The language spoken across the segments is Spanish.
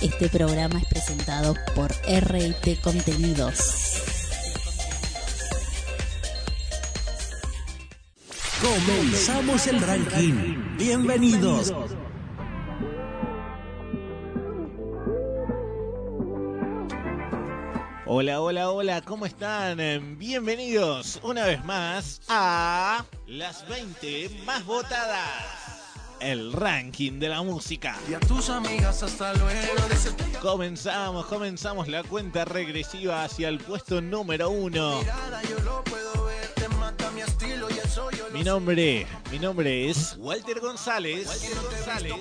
Este programa es presentado por RT Contenidos. Comenzamos el ranking. Bienvenidos. Hola, hola, hola, ¿cómo están? Bienvenidos una vez más a las 20 más votadas. El ranking de la música. Y a tus amigas hasta luego. Comenzamos, comenzamos la cuenta regresiva hacia el puesto número uno. Mirada, yo lo puedo ver, te mata mi estilo y eso yo lo Mi nombre, mi nombre es Walter González. González.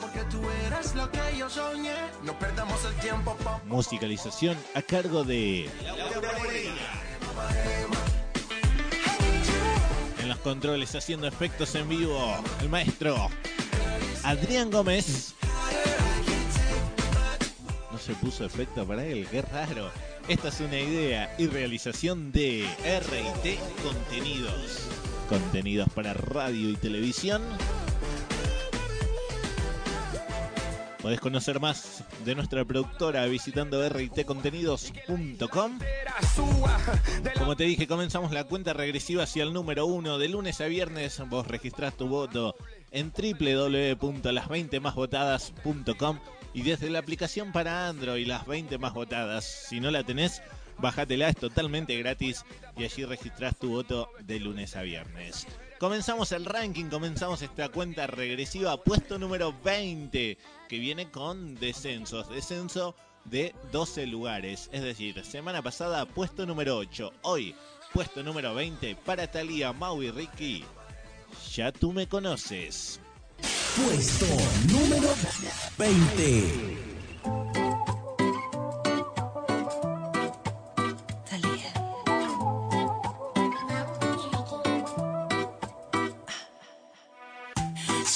Porque tú eres lo que yo soñé. No perdamos el tiempo. Musicalización a cargo de En los controles haciendo efectos en vivo, el maestro Adrián Gómez. No se puso efecto para él, qué raro. Esta es una idea y realización de RT Contenidos. Contenidos para radio y televisión. Podés conocer más de nuestra productora visitando rtcontenidos.com. Como te dije, comenzamos la cuenta regresiva hacia el número uno. De lunes a viernes vos registrás tu voto en www.las20másvotadas.com y desde la aplicación para Android, las 20 más votadas. Si no la tenés, bájatela, es totalmente gratis y allí registrás tu voto de lunes a viernes. Comenzamos el ranking, comenzamos esta cuenta regresiva, puesto número 20, que viene con descensos. Descenso de 12 lugares, es decir, semana pasada puesto número 8, hoy puesto número 20 para Talía, Mau y Ricky. Ya tú me conoces. Puesto número 20.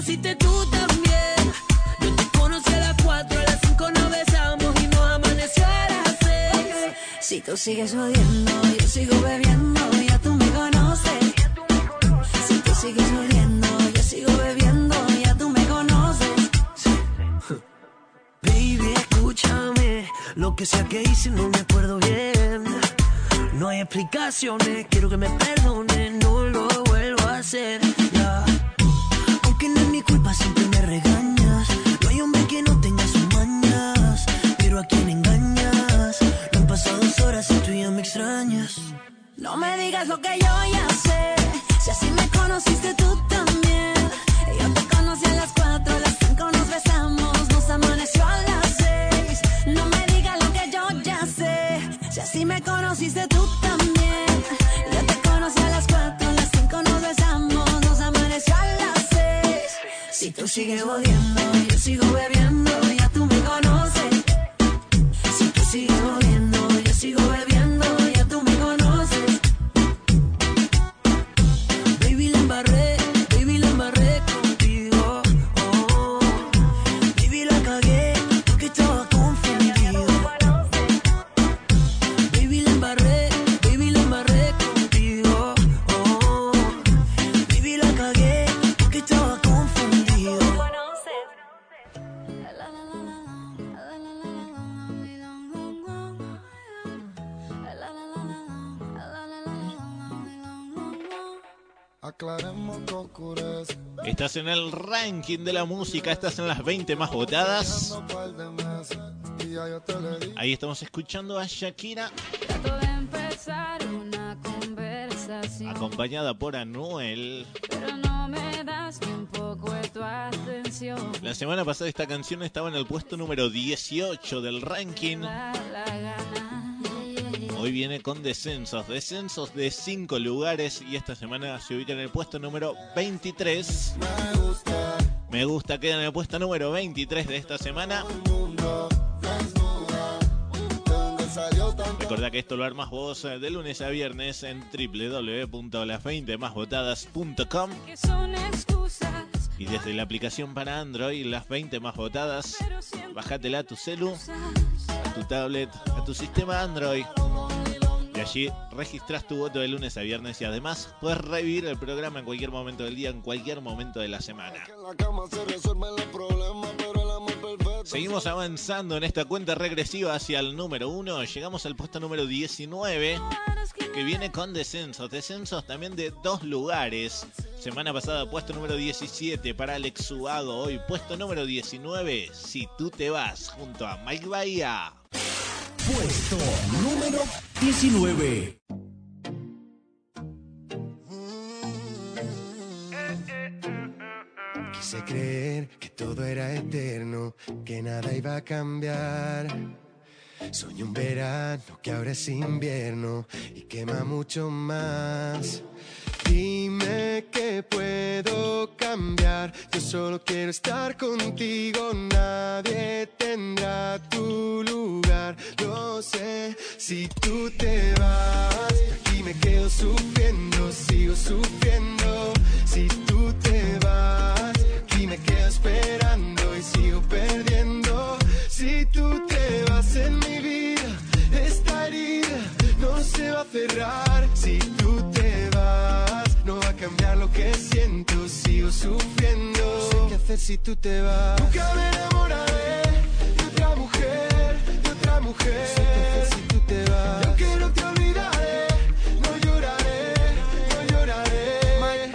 conociste tú también. Yo te conocí a las 4, a las 5 nos besamos y nos amaneció a las 6. Si tú sigues odiando, yo sigo bebiendo, ya tú me conoces. Si tú sigues odiando, yo sigo bebiendo, ya tú me conoces. Baby, escúchame. Lo que sea que hice no me acuerdo bien. No hay explicaciones, quiero que me perdonen, no lo vuelvo a hacer. ya. Culpa, siempre me regañas. No hay hombre que no tenga sus mañas, pero a quien engañas. No han pasado dos horas y tú ya me extrañas. No me digas lo que yo ya sé. Si así me conociste tú Si tú sigues En el ranking de la música, estás en las 20 más votadas. Ahí estamos escuchando a Shakira. Acompañada por Anuel. La semana pasada esta canción estaba en el puesto número 18 del ranking. Hoy viene con descensos, descensos de 5 lugares y esta semana se ubica en el puesto número 23. Me gusta, queda en el puesto número 23 de esta semana. Recordá que esto lo armas vos eh, de lunes a viernes en www.las20másvotadas.com y desde la aplicación para Android, las 20 más votadas, bájatela a tu celu, a tu tablet, a tu sistema Android. Allí registras tu voto de lunes a viernes y además puedes revivir el programa en cualquier momento del día, en cualquier momento de la semana. Seguimos avanzando en esta cuenta regresiva hacia el número 1. Llegamos al puesto número 19, que viene con descensos. Descensos también de dos lugares. Semana pasada, puesto número 17 para Alex Suago. Hoy, puesto número 19, Si tú te vas, junto a Mike Bahía. Puesto número 19. Quise creer que todo era eterno, que nada iba a cambiar. Soñé un verano que ahora es invierno y quema mucho más. Dime que puedo cambiar, yo solo quiero estar contigo, nadie tendrá tu lugar. Lo sé, si tú te vas, aquí me quedo sufriendo, sigo sufriendo. Si tú te vas, aquí me quedo esperando y sigo perdiendo. Si tú te vas en mi vida, esta herida no se va a cerrar. Si tú te vas, no va a cambiar lo que siento, sigo sufriendo. No sé qué hacer si tú te vas. Nunca me enamoraré de otra mujer, de otra mujer. No sé qué hacer si tú te vas. Yo que no te olvidaré, no lloraré, no lloraré. De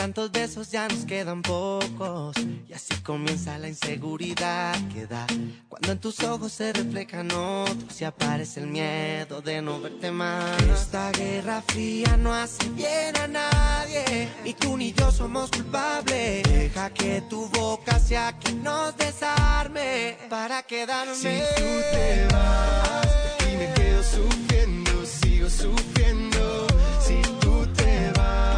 tantos besos ya nos quedan pocos. Y así comienza la inseguridad que da. Cuando en tus ojos se reflejan otros y aparece el miedo de no verte más. Esta guerra fría no hace bien a nadie. Ni tú ni yo somos culpables. Deja que tu boca sea quien nos desarme para quedarme. Si tú te vas, aquí me quedo sufriendo, sigo sufriendo. Si tú te vas,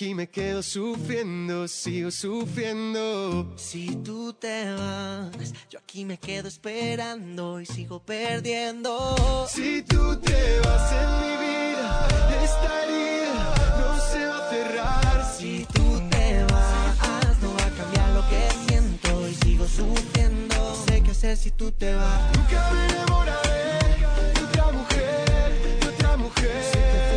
aquí me quedo sufriendo, sigo sufriendo. Si tú te vas, yo aquí me quedo esperando y sigo perdiendo. Si tú te vas en mi vida, esta herida no se va a cerrar. Si tú te vas, no va a cambiar lo que siento y sigo sufriendo. No sé qué hacer si tú te vas. Nunca me enamoraré de otra mujer, de otra mujer.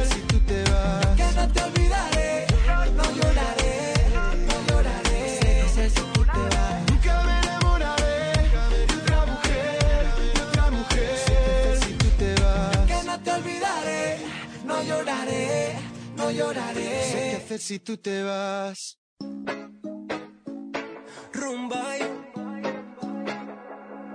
No sé qué lloraré. hacer si tú te vas. Rumbay.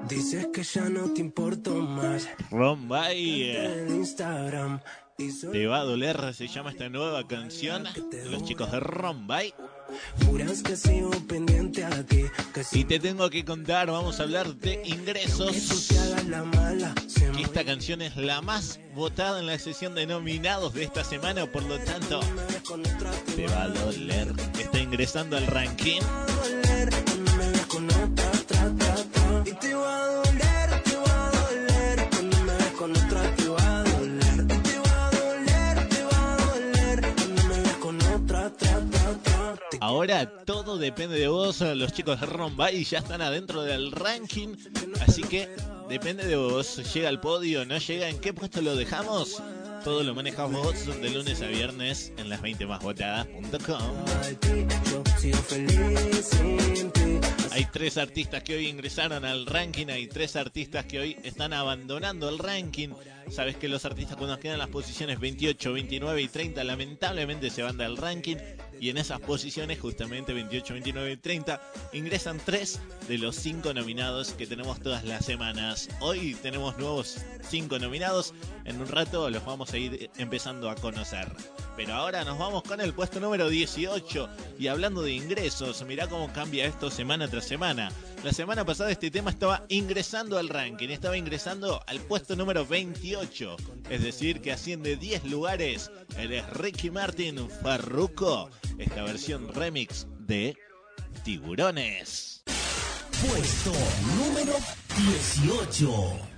Dices que ya no te importo más. Rombay. En Instagram. Te va a doler, se llama esta nueva canción los chicos de Rombay. Y te tengo que contar, vamos a hablar de ingresos. Que esta canción es la más votada en la sesión de nominados de esta semana, por lo tanto, te va a doler. Está ingresando al ranking. Y te va a doler, te va a doler cuando me con otra, Ahora todo depende de vos. Los chicos de Rombay ya están adentro del ranking. Así que depende de vos. Llega al podio, no llega. ¿En qué puesto lo dejamos? Todo lo manejas vos de lunes a viernes en las 20 más. Hay tres artistas que hoy ingresaron al ranking, hay tres artistas que hoy están abandonando el ranking. Sabes que los artistas cuando quedan las posiciones 28, 29 y 30 lamentablemente se van del ranking y en esas posiciones justamente 28, 29 y 30 ingresan tres de los cinco nominados que tenemos todas las semanas. Hoy tenemos nuevos cinco nominados, en un rato los vamos a ir empezando a conocer. Pero ahora nos vamos con el puesto número 18 y hablando de ingresos, mirá cómo cambia esto semana tras semana. La semana pasada este tema estaba ingresando al ranking, estaba ingresando al puesto número 28, es decir que asciende 10 lugares. Él es Ricky Martin Farruko, esta versión remix de Tiburones. Puesto número 18.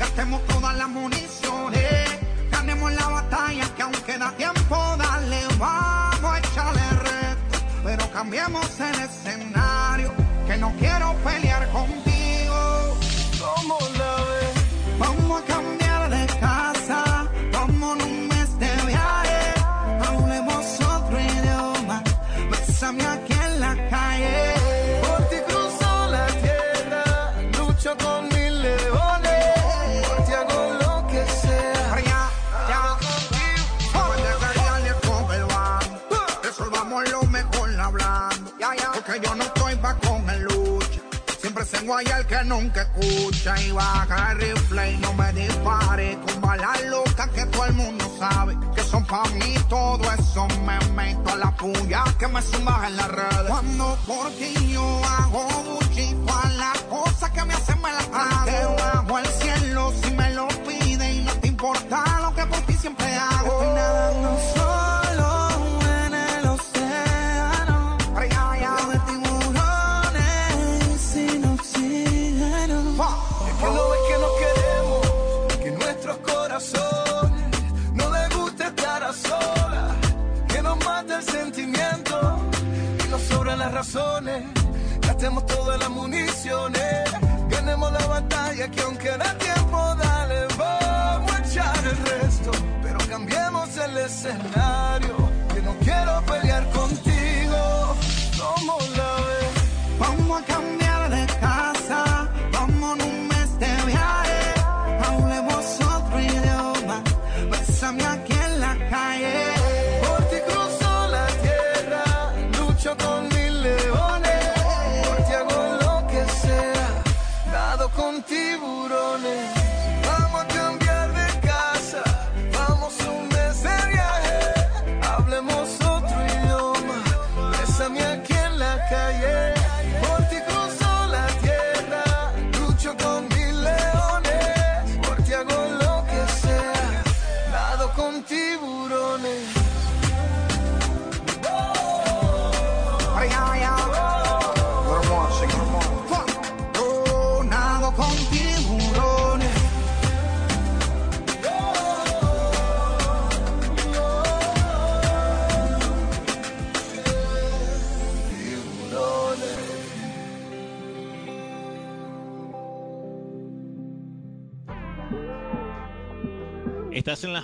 Gastemos todas las municiones, ganemos la batalla que aún queda tiempo, dale, vamos a echarle reto, pero cambiemos el escenario, guaya el que nunca escucha y baja el rifle y no me dispare con balas locas que todo el mundo sabe que son pa' mí. Todo eso me meto a la puya que me zumba en las redes. Cuando por ti yo hago buchito a las cosas que me hacen me las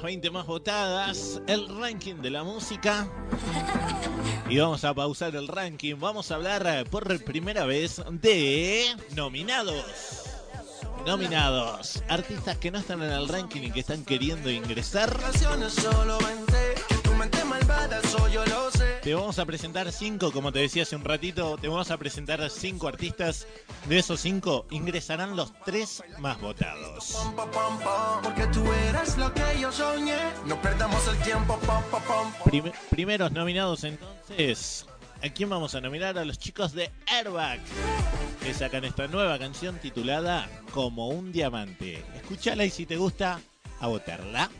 20 más votadas, el ranking de la música. Y vamos a pausar el ranking. Vamos a hablar eh, por primera vez de nominados. Nominados. Artistas que no están en el ranking y que están queriendo ingresar. Te vamos a presentar cinco, como te decía hace un ratito, te vamos a presentar cinco artistas. De esos cinco ingresarán los tres más votados. Porque tú eres lo que yo soñé. No perdamos el tiempo. Prim- primeros nominados entonces. ¿A quién vamos a nominar? A los chicos de Airbag. Que sacan esta nueva canción titulada Como un diamante. Escúchala y si te gusta, a votarla.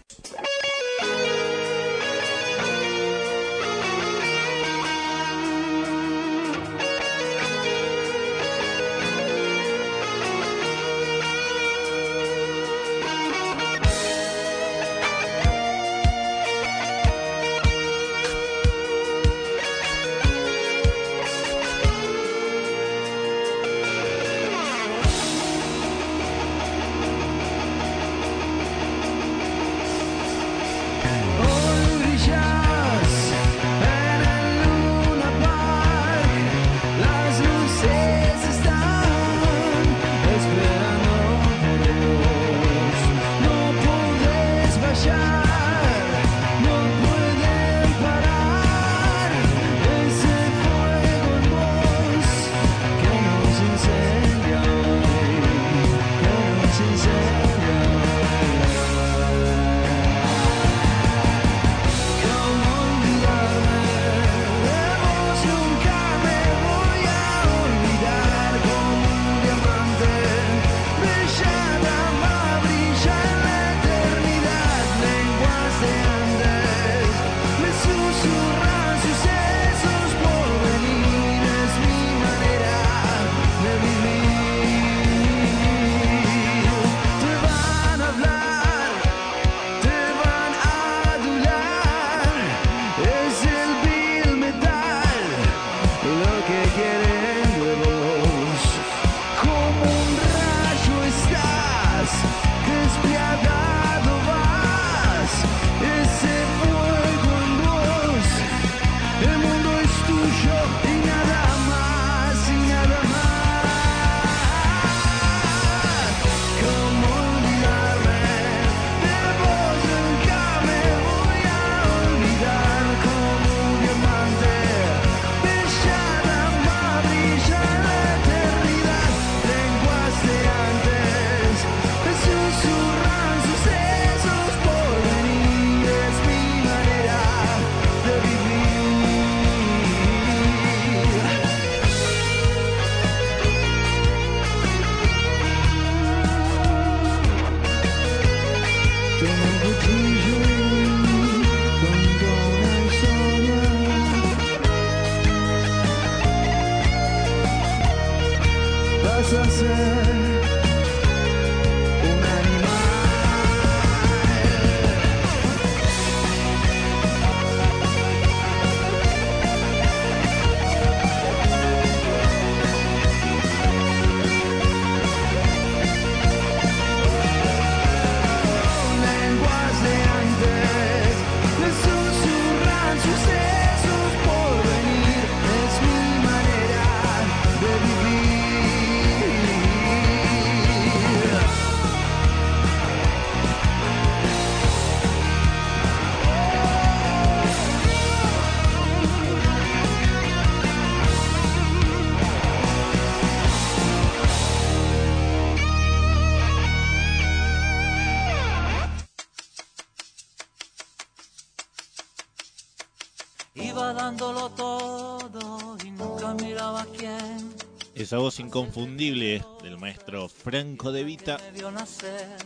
Esa voz inconfundible del maestro Franco De Vita. me vio nacer.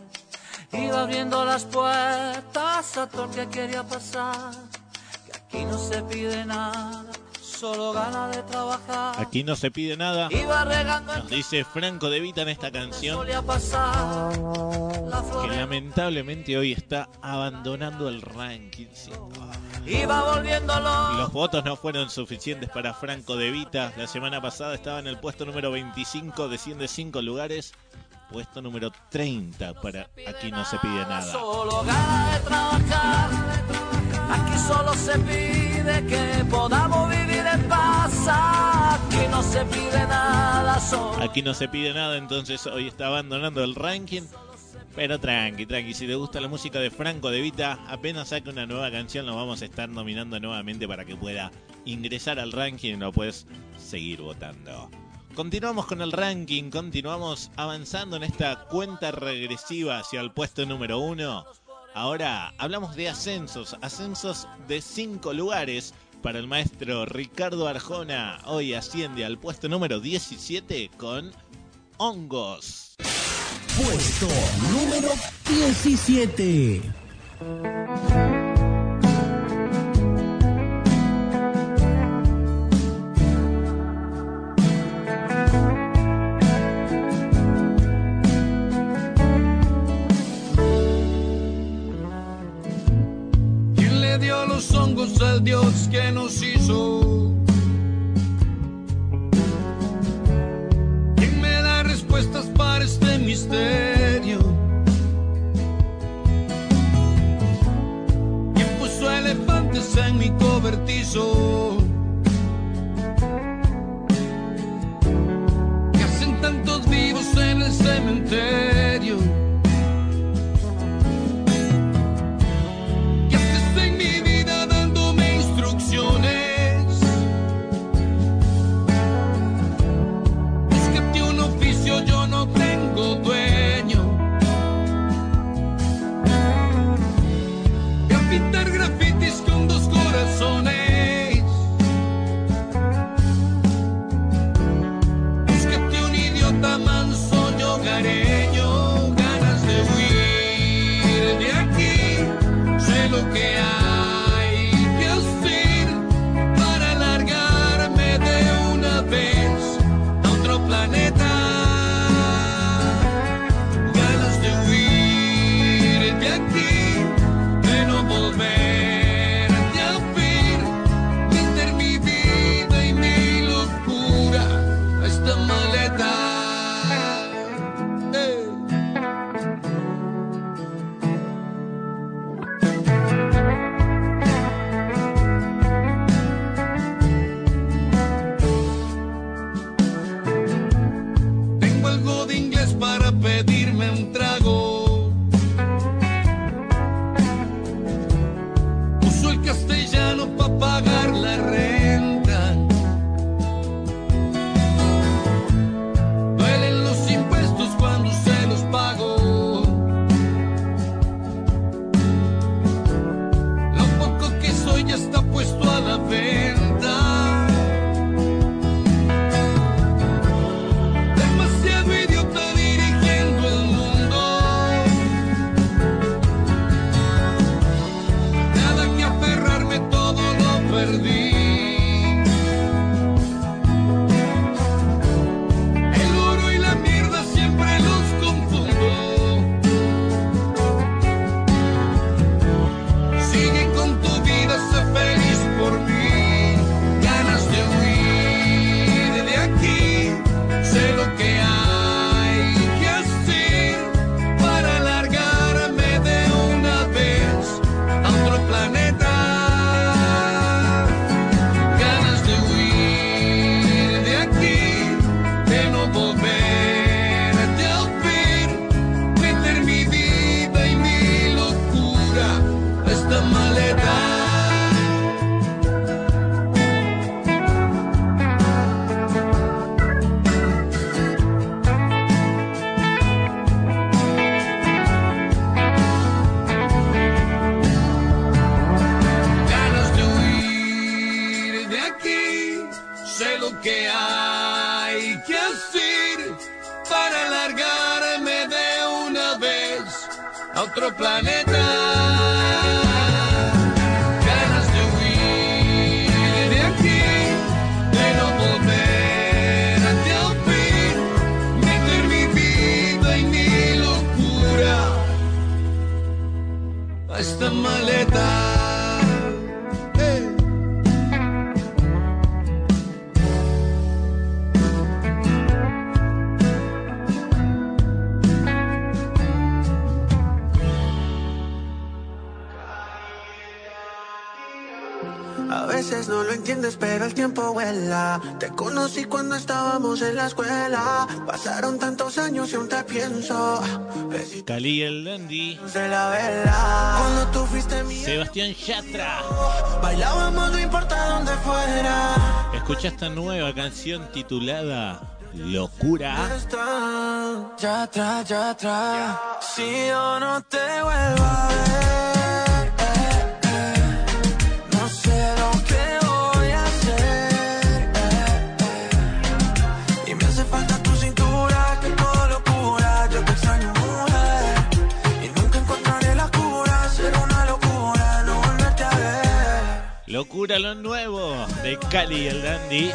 Iba abriendo las puertas a todo el que quería pasar. Que aquí no se pide nada, solo ganas de trabajar. Aquí no se pide nada. Iba regando el Nos dice Franco De Vita en esta canción que lamentablemente hoy está abandonando el ranking. sí. Iba volviéndolo. Los votos no fueron suficientes para Franco De Vita. La semana pasada estaba en el puesto número 25, desciende 5 lugares. puesto número 30 para Aquí no se pide nada. Solo gana de trabajar. Aquí solo se pide que podamos vivir en paz. Aquí no se pide nada. Solo Aquí no se pide nada, entonces hoy está abandonando el ranking. Pero tranqui, tranqui, si te gusta la música de Franco De Vita, apenas saque una nueva canción lo vamos a estar nominando nuevamente para que pueda ingresar al ranking y lo puedes seguir votando. Continuamos con el ranking, continuamos avanzando en esta cuenta regresiva hacia el puesto número uno. Ahora hablamos de ascensos, ascensos de cinco lugares para el maestro Ricardo Arjona. Hoy asciende al puesto número 17 con Hongos. Puesto número 17. ¿Quién le dio los hongos al Dios que nos hizo? Misterio? ¿Quién puso elefantes en mi cobertizo? No lo entiendes, pero el tiempo vuela. Te conocí cuando estábamos en la escuela. Pasaron tantos años y aún te pienso. Cali el Dandy. Cuando tú fuiste mi. Sebastián Yatra. Bailábamos, no importa dónde fuera. Escucha esta nueva canción titulada Locura. Ya atrás, ya atrás. Si yo no te vuelvo a ver, Lo nuevo de Cali el Dandy.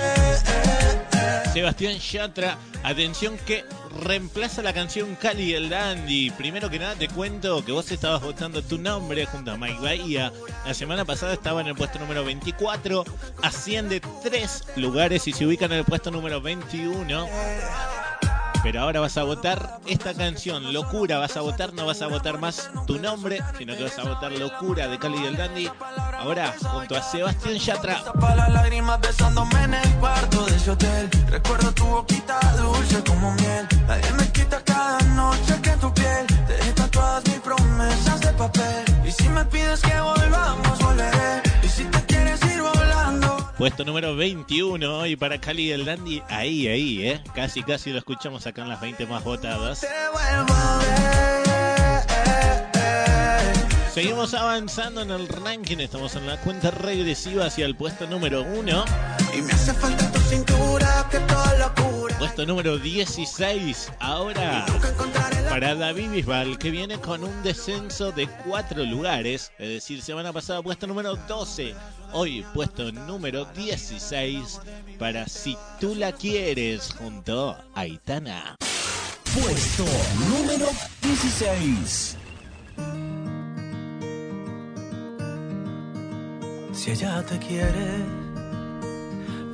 Sebastián Yatra, atención que reemplaza la canción Cali el Dandy. Primero que nada te cuento que vos estabas votando tu nombre junto a Mike Bahía. La semana pasada estaba en el puesto número 24, asciende tres lugares y se ubica en el puesto número 21. Pero ahora vas a votar esta canción, Locura. Vas a votar, no vas a votar más tu nombre, sino que vas a votar Locura de Cali del Dandy. Ahora, junto a Sebastián Yatra. Recuerdo tu como me tu piel. Y si me pides que volvamos, volveré. Puesto número 21 hoy para Cali del Dandy. Ahí, ahí, ¿eh? Casi, casi lo escuchamos acá en las 20 más votadas. Te vuelvo a ver. Seguimos avanzando en el ranking. Estamos en la cuenta regresiva hacia el puesto número 1. Y me hace falta cintura, que toda locura. Puesto número 16. Ahora para David Bisbal, que viene con un descenso de 4 lugares. Es decir, semana pasada puesto número 12. Hoy puesto número 16 para Si tú la quieres junto a Aitana. Puesto número 16. Si ella te quiere,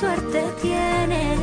suerte tienes.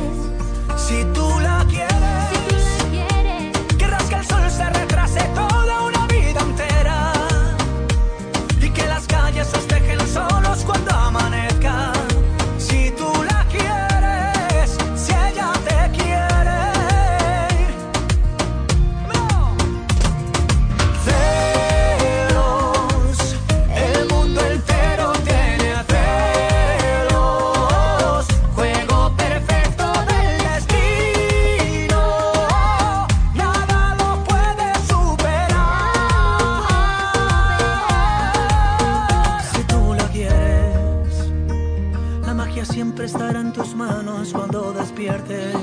Siempre estará en tus manos cuando despiertes.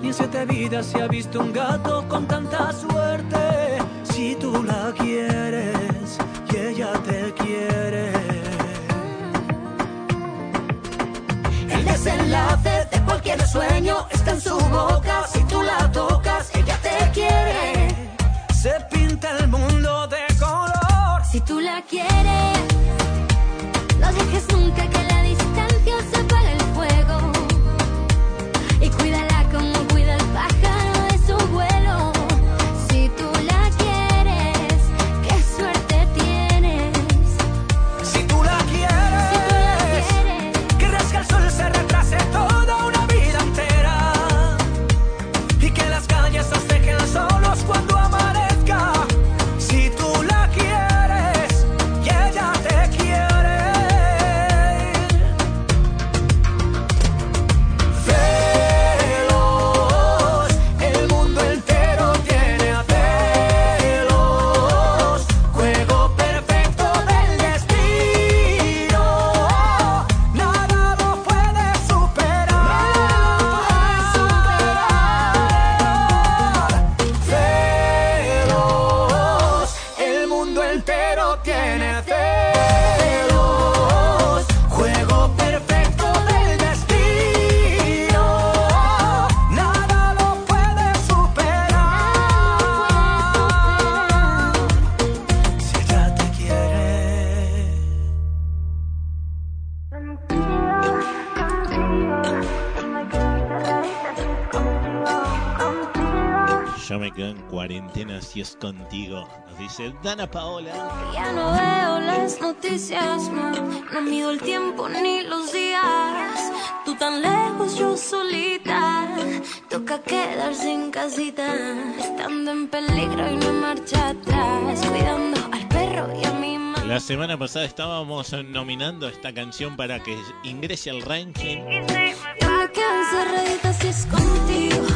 Ni en siete vidas se ha visto un gato con tanta suerte. Si tú la quieres y ella te quiere. El desenlace de cualquier sueño está en su boca. Si tú la tocas, ella te quiere. Se pinta el mundo de color. si tú la quieres, no dejes nunca que dice Dana Paola. Ya no veo las noticias, no, no mido el tiempo ni los días. Tú tan lejos, yo solita. Toca quedarse en casita, estando en peligro y no marcha atrás. Cuidando al perro y a mi mamá. La semana pasada estábamos nominando esta canción para que ingrese al ranking. Yo me quedo encerradita si es contigo,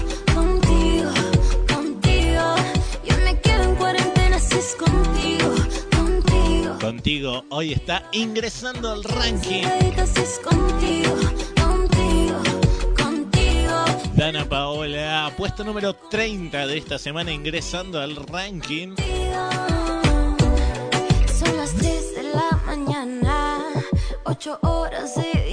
contigo. Hoy está ingresando al ranking. Dana Paola, puesto número 30 de esta semana ingresando al ranking. Son las 3 de la mañana, 8 horas de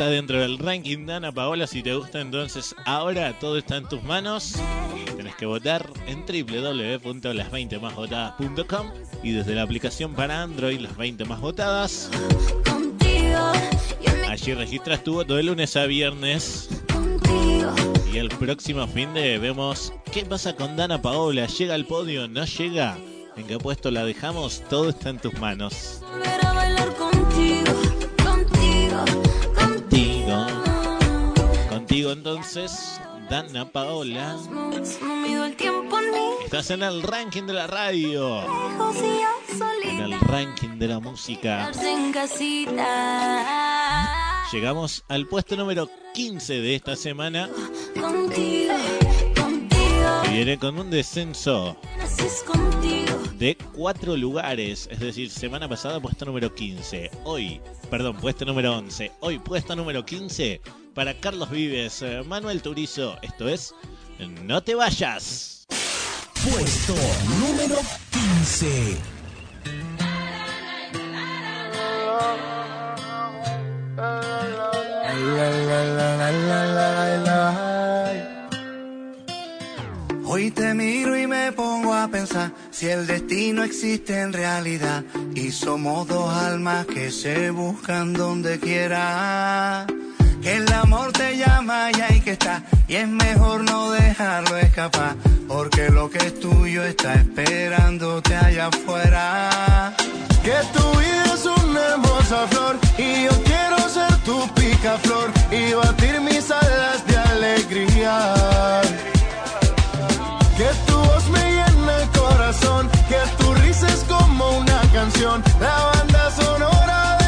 está dentro del ranking Dana Paola, si te gusta entonces ahora todo está en tus manos. Tenés que votar en www.las20másvotadas.com y desde la aplicación para Android las 20 más votadas. Allí registras tu voto de lunes a viernes y el próximo fin de vemos qué pasa con Dana Paola. ¿Llega al podio? ¿No llega? ¿En qué puesto la dejamos? Todo está en tus manos. Contigo. Contigo entonces, Dana Paola. Estás en el ranking de la radio. En el ranking de la música. Llegamos al puesto número 15 de esta semana. Contigo, contigo. Y viene con un descenso contigo. De cuatro lugares. Es decir, semana pasada puesto número 15. Hoy, perdón, puesto número 11. Hoy puesto número 15 para Carlos Vives, eh, Manuel Turizo. Esto es No te vayas. Puesto número 15. Hoy te miro y pensar si el destino existe en realidad y somos dos almas que se buscan donde quiera. Que el amor te llama y hay que estar y es mejor no dejarlo escapar porque lo que es tuyo está esperándote allá afuera. Que tu vida es una hermosa flor y yo quiero ser tu picaflor y batir mis alas de alegría. Que tu risa como una canción, la banda sonora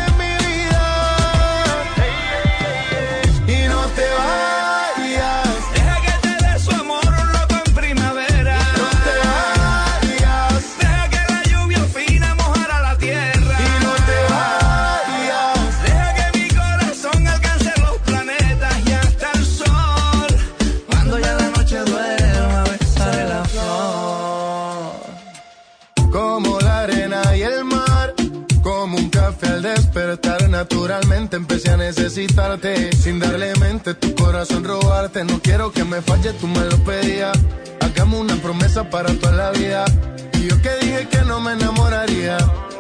naturalmente empecé a necesitarte. Sin darle mente, tu corazón robarte. No quiero que me falle, tú me lo pedías. Hagamos una promesa para toda la vida. Y yo que dije que no me enamoraría.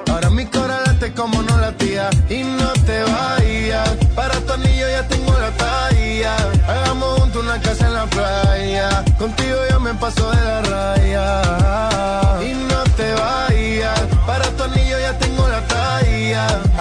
Ahora mi corazón late como no latía. Y no te vayas, para tu anillo ya tengo la talla. Hagamos juntos una casa en la playa. Contigo ya me paso de la raya. Y no te vayas, para tu anillo ya tengo la talla.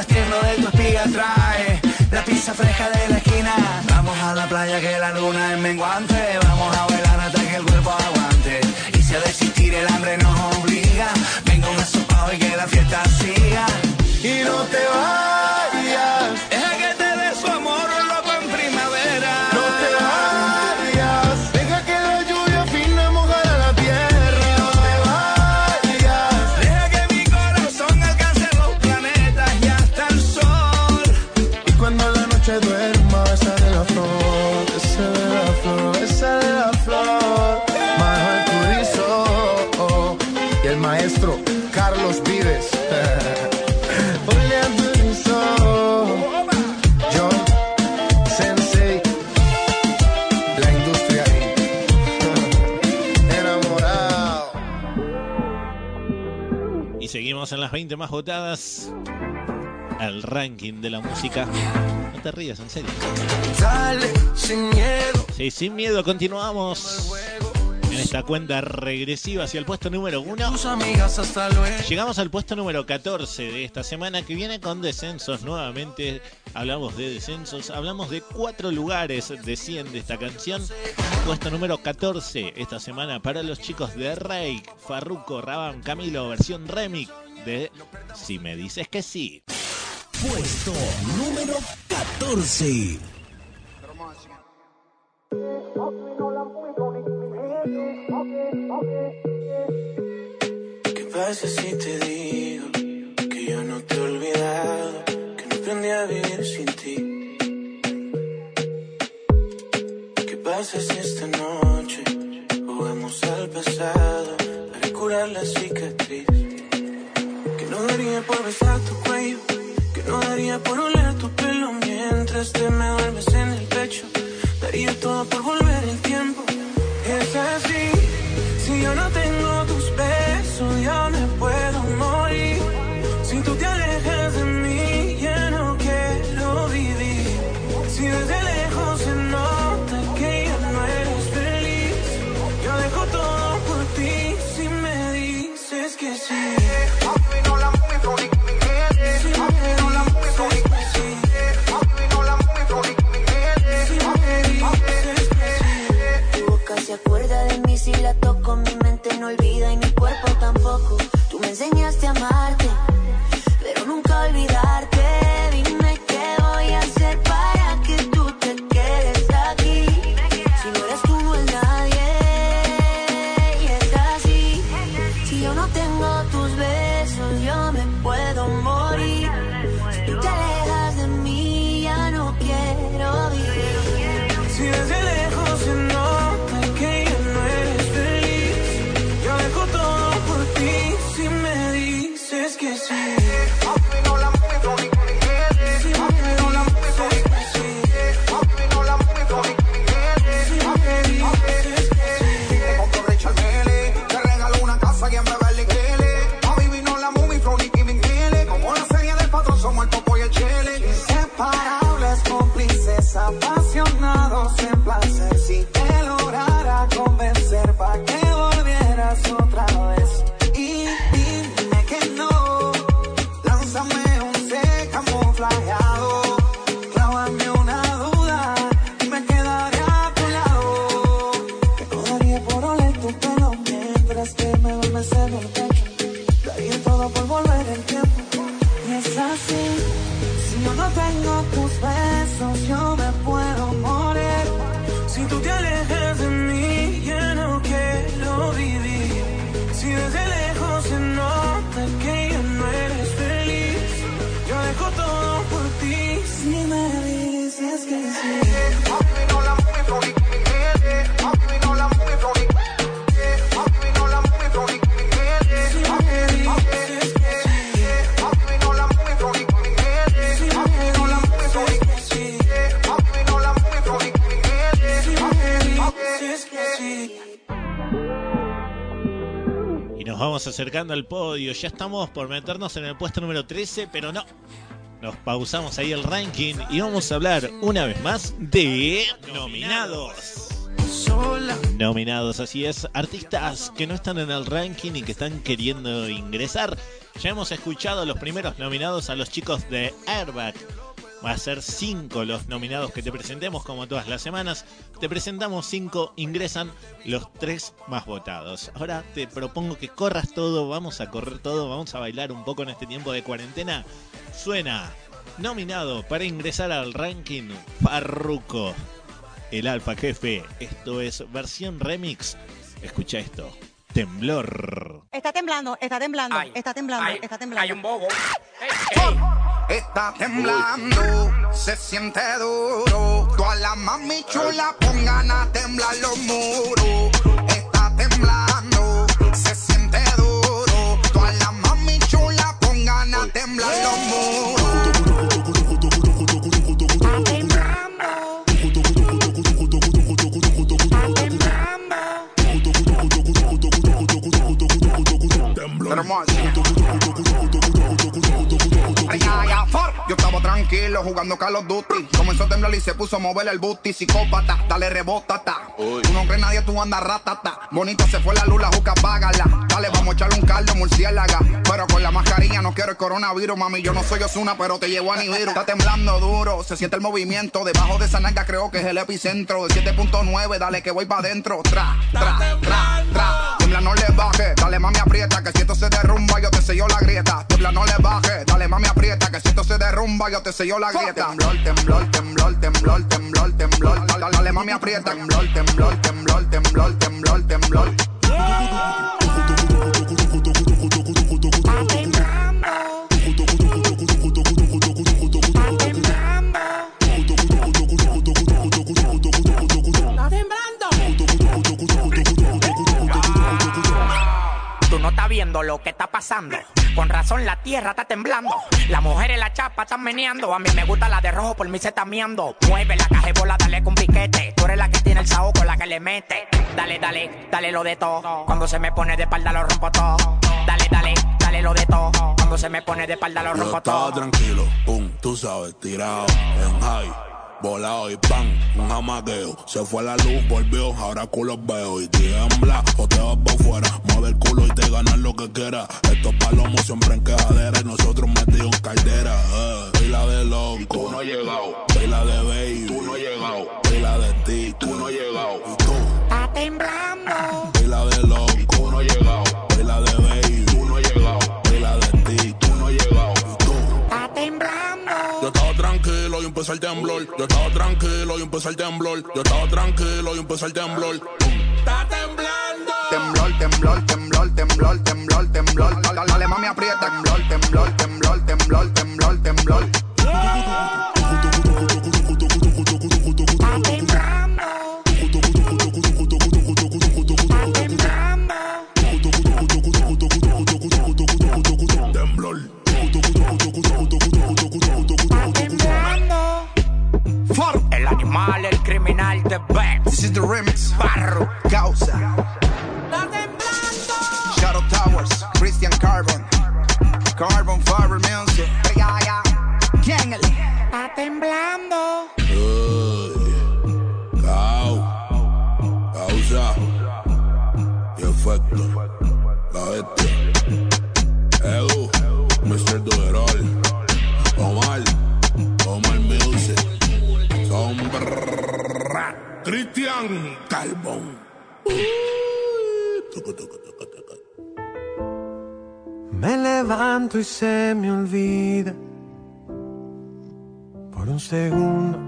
Más tierno de tu espiga, trae la pizza fresca de la esquina. Vamos a la playa que la luna es menguante. Vamos a bailar hasta que el cuerpo aguante. Y si ha de existir el hambre nos obliga, venga un asopado y que la fiesta siga. Y no te vayas, En las 20 más votadas. El ranking de la música. No te rías, en serio. Dale, sin miedo. Sí, sin miedo, continuamos. En esta cuenta regresiva hacia el puesto número 1. Tus amigas hasta luego. Llegamos al puesto número 14 de esta semana que viene con descensos nuevamente. Hablamos de descensos, hablamos de cuatro lugares de 100 de esta canción. Puesto número 14 esta semana para los chicos de Rey, Farruko, Raban, Camilo, versión remix de Si me dices que sí. Puesto número 14. ¿Qué pasa si te digo que yo no te he olvidado, que no aprendí a vivir sin ti? ¿Qué pasa si esta noche jugamos al pasado para curar la cicatriz? Daría por besar tu cuello, que no daría por oler tu pelo mientras te me duermes en el pecho. Daría todo por volver el tiempo. Es así, si yo no tengo tus besos, yo me puedo acercando al podio. Ya estamos por meternos en el puesto número 13, pero no. Nos pausamos ahí el ranking y vamos a hablar una vez más de nominados. Nominados, así es, artistas que no están en el ranking y que están queriendo ingresar. Ya hemos escuchado los primeros nominados a los chicos de Airbag Va a ser cinco los nominados que te presentemos, como todas las semanas. Te presentamos cinco, ingresan los tres más votados. Ahora te propongo que corras todo, vamos a correr todo, vamos a bailar un poco en este tiempo de cuarentena. Suena nominado para ingresar al ranking Farruko, el alfa jefe. Esto es versión remix. Escucha esto. Temblor. Está temblando, está temblando, está temblando, está temblando. Hay un bobo. Está temblando, se siente duro. Todas las mami chulas pongan a temblar los muros. Está temblando, se siente duro. Todas las mami chulas pongan a temblar los muros. Yo estaba tranquilo jugando Call of Duty. Comenzó a temblar y se puso a mover el booty. Psicópata, dale rebótata. Tú no crees nadie, tú andas ratata. Bonita se fue la luz, la juca, págala. Dale, vamos a echarle un caldo, murciélaga. Pero con la mascarilla no quiero el coronavirus, mami. Yo no soy Osuna, pero te llevo a Nibiru. Está temblando duro, se siente el movimiento. Debajo de esa nalga creo que es el epicentro. De 7.9, dale que voy para adentro. Tra, tra, tra, tra. No le baje. Dale, mami, aprieta. Que si esto se derrumba, yo te sello la grieta. Tiembla, no le baje. Dale, mami, aprieta. Que si esto se derrumba, yo te sello la grieta. Temblor, temblor, temblor, temblor, temblor, temblor. Dale, dale, mami, aprieta. Temblor, temblor, temblor, temblor, temblor, temblor. Viendo lo que está pasando. Con razón la tierra está temblando. Las mujeres la chapa están meneando. A mí me gusta la de rojo, por mí se está miando. Mueve la caja bola, dale con piquete. Tú eres la que tiene el saoco, la que le mete. Dale, dale, dale lo de todo. Cuando se me pone de espalda lo rompo todo. Dale, dale, dale lo de todo. Cuando se me pone de espalda lo rompo todo. tranquilo, pum, tú sabes, tirado en high, volado y pan, un jamaqueo. Se fue la luz, volvió, ahora culos veo y tiembla o te vas por fuera. Mueve el culo y te ganas lo que quieras. Estos palomos siempre en quejadera y nosotros metidos en caldera. Eh. Pila de loco, tú no has llegado. Pila de baby, tú no has llegado. Pila de ti, tú no has llegado. Y tú, Está temblando. Empezó el temblor. Yo estaba tranquilo y empezó el temblor. Yo estaba tranquilo y empezó el temblor. Está temblando. Temblor, temblor, temblor, temblor, temblor, temblor. Dale, dale, mami, aprieta. Temblor, temblor, temblor, temblor, temblor, temblor. Temblor. De Bex. This is the remix. Barro. Causa. Shadow Towers, Christian Carbon. Carbon Fiber Music. Ya, ya. ¿Quién? Está temblando. Cau. Causa. Y efecto. La bestia. Edu. Mr. Duerol. Cristian tucu. Me levanto y se me olvida por un segundo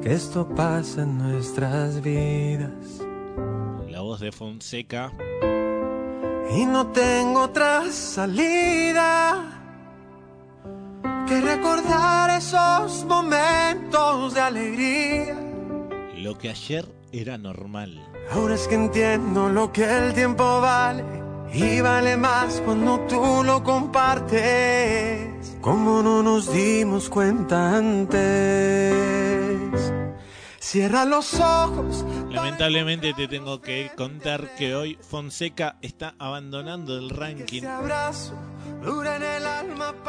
que esto pasa en nuestras vidas. La voz de Fonseca. Y no tengo otra salida que recordar esos momentos de alegría. Lo que ayer era normal. Ahora es que entiendo lo que el tiempo vale y vale más cuando tú lo compartes. Como no nos dimos cuenta antes. Cierra los ojos. Lamentablemente te tengo que contar que hoy Fonseca está abandonando el ranking.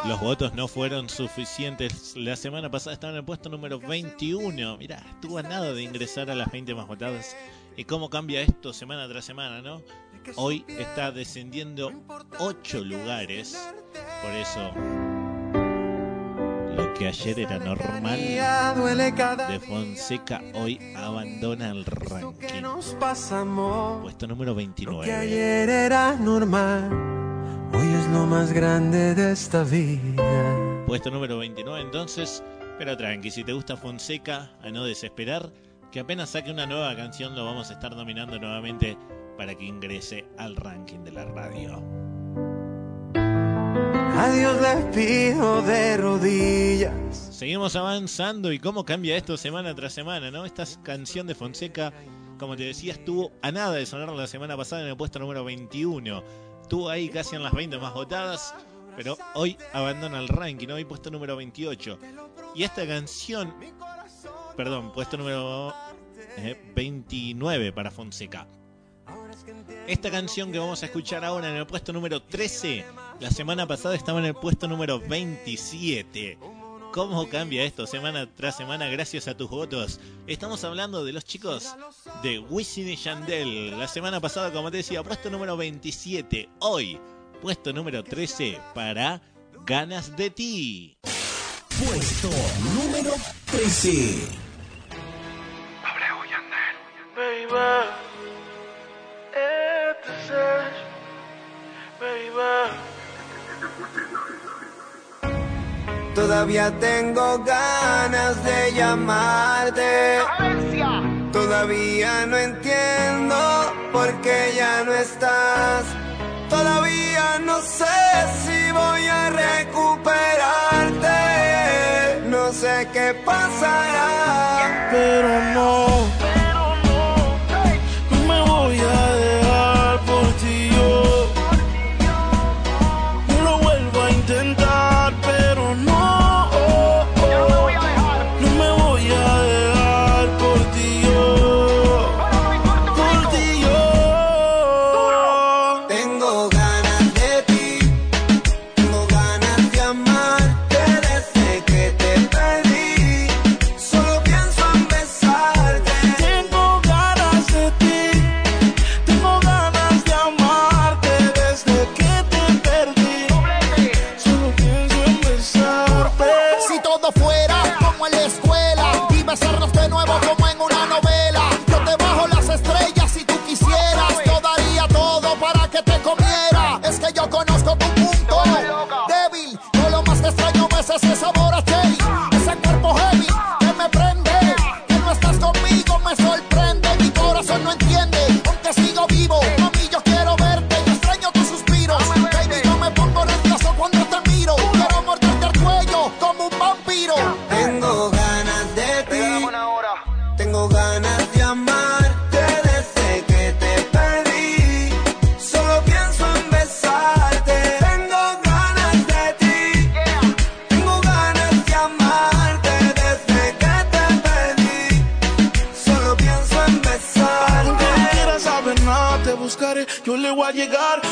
Los votos no fueron suficientes. La semana pasada estaba en el puesto número 21. Mirá, estuvo a nada de ingresar a las 20 más votadas. ¿Y cómo cambia esto semana tras semana, no? Hoy está descendiendo 8 lugares. Por eso, lo que ayer era normal de Fonseca hoy abandona el ranking. Puesto número 29. Que ayer era normal, hoy es lo más grande de esta vida. Puesto número 29 entonces, pero tranqui, si te gusta Fonseca, a no desesperar, que apenas saque una nueva canción lo vamos a estar nominando nuevamente para que ingrese al ranking de la radio. Les pido de rodillas. Seguimos avanzando y cómo cambia esto semana tras semana, ¿no? Esta canción de Fonseca, como te decía, estuvo a nada de sonar la semana pasada en el puesto número 21. Estuvo ahí casi en las 20 más votadas, pero hoy abandona el ranking, hoy puesto número 28. Y esta canción, perdón, puesto número 29 eh, para Fonseca. Esta canción que vamos a escuchar ahora en el puesto número 13, la semana pasada estaba en el puesto número 27. ¿Cómo cambia esto semana tras semana gracias a tus votos? Estamos hablando de los chicos de Wisin y Yandel. La semana pasada, como te decía, puesto número 27. Hoy, puesto número 13 para Ganas de ti. Puesto número 13. Baby. Todavía tengo ganas de llamarte. Todavía no entiendo por qué ya no estás. Todavía no sé si voy a recuperarte. No sé qué pasará, pero no.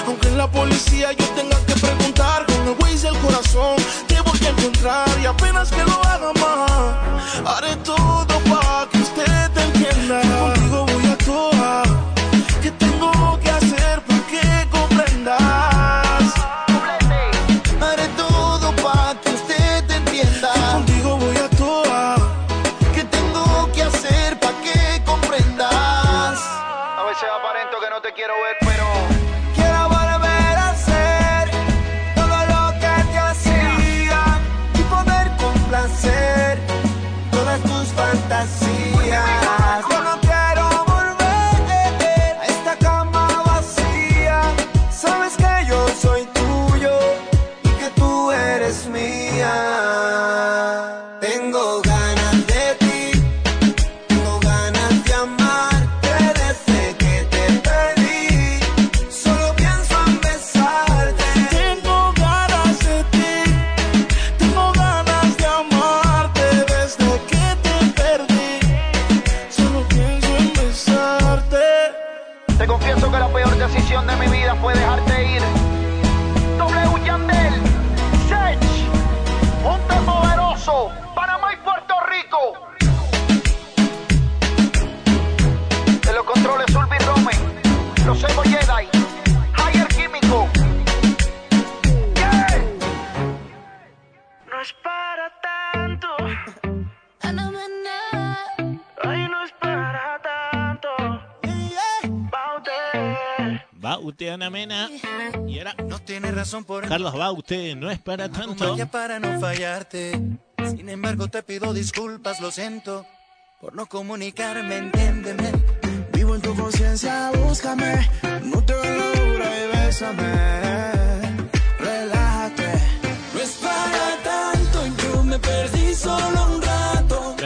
Aunque en la policía yo tenga que preguntar, con el güey del corazón te voy a encontrar. Y apenas que lo haga más, haré todo Mena. Y ahora No tiene razón por Carlos Baute, no es para tanto. para no fallarte. Sin embargo, te pido disculpas, lo siento. Por no comunicarme, entiéndeme. Vivo en tu conciencia, búscame. No te logro y bésame. Relájate. No es para tanto, yo me perdí solo.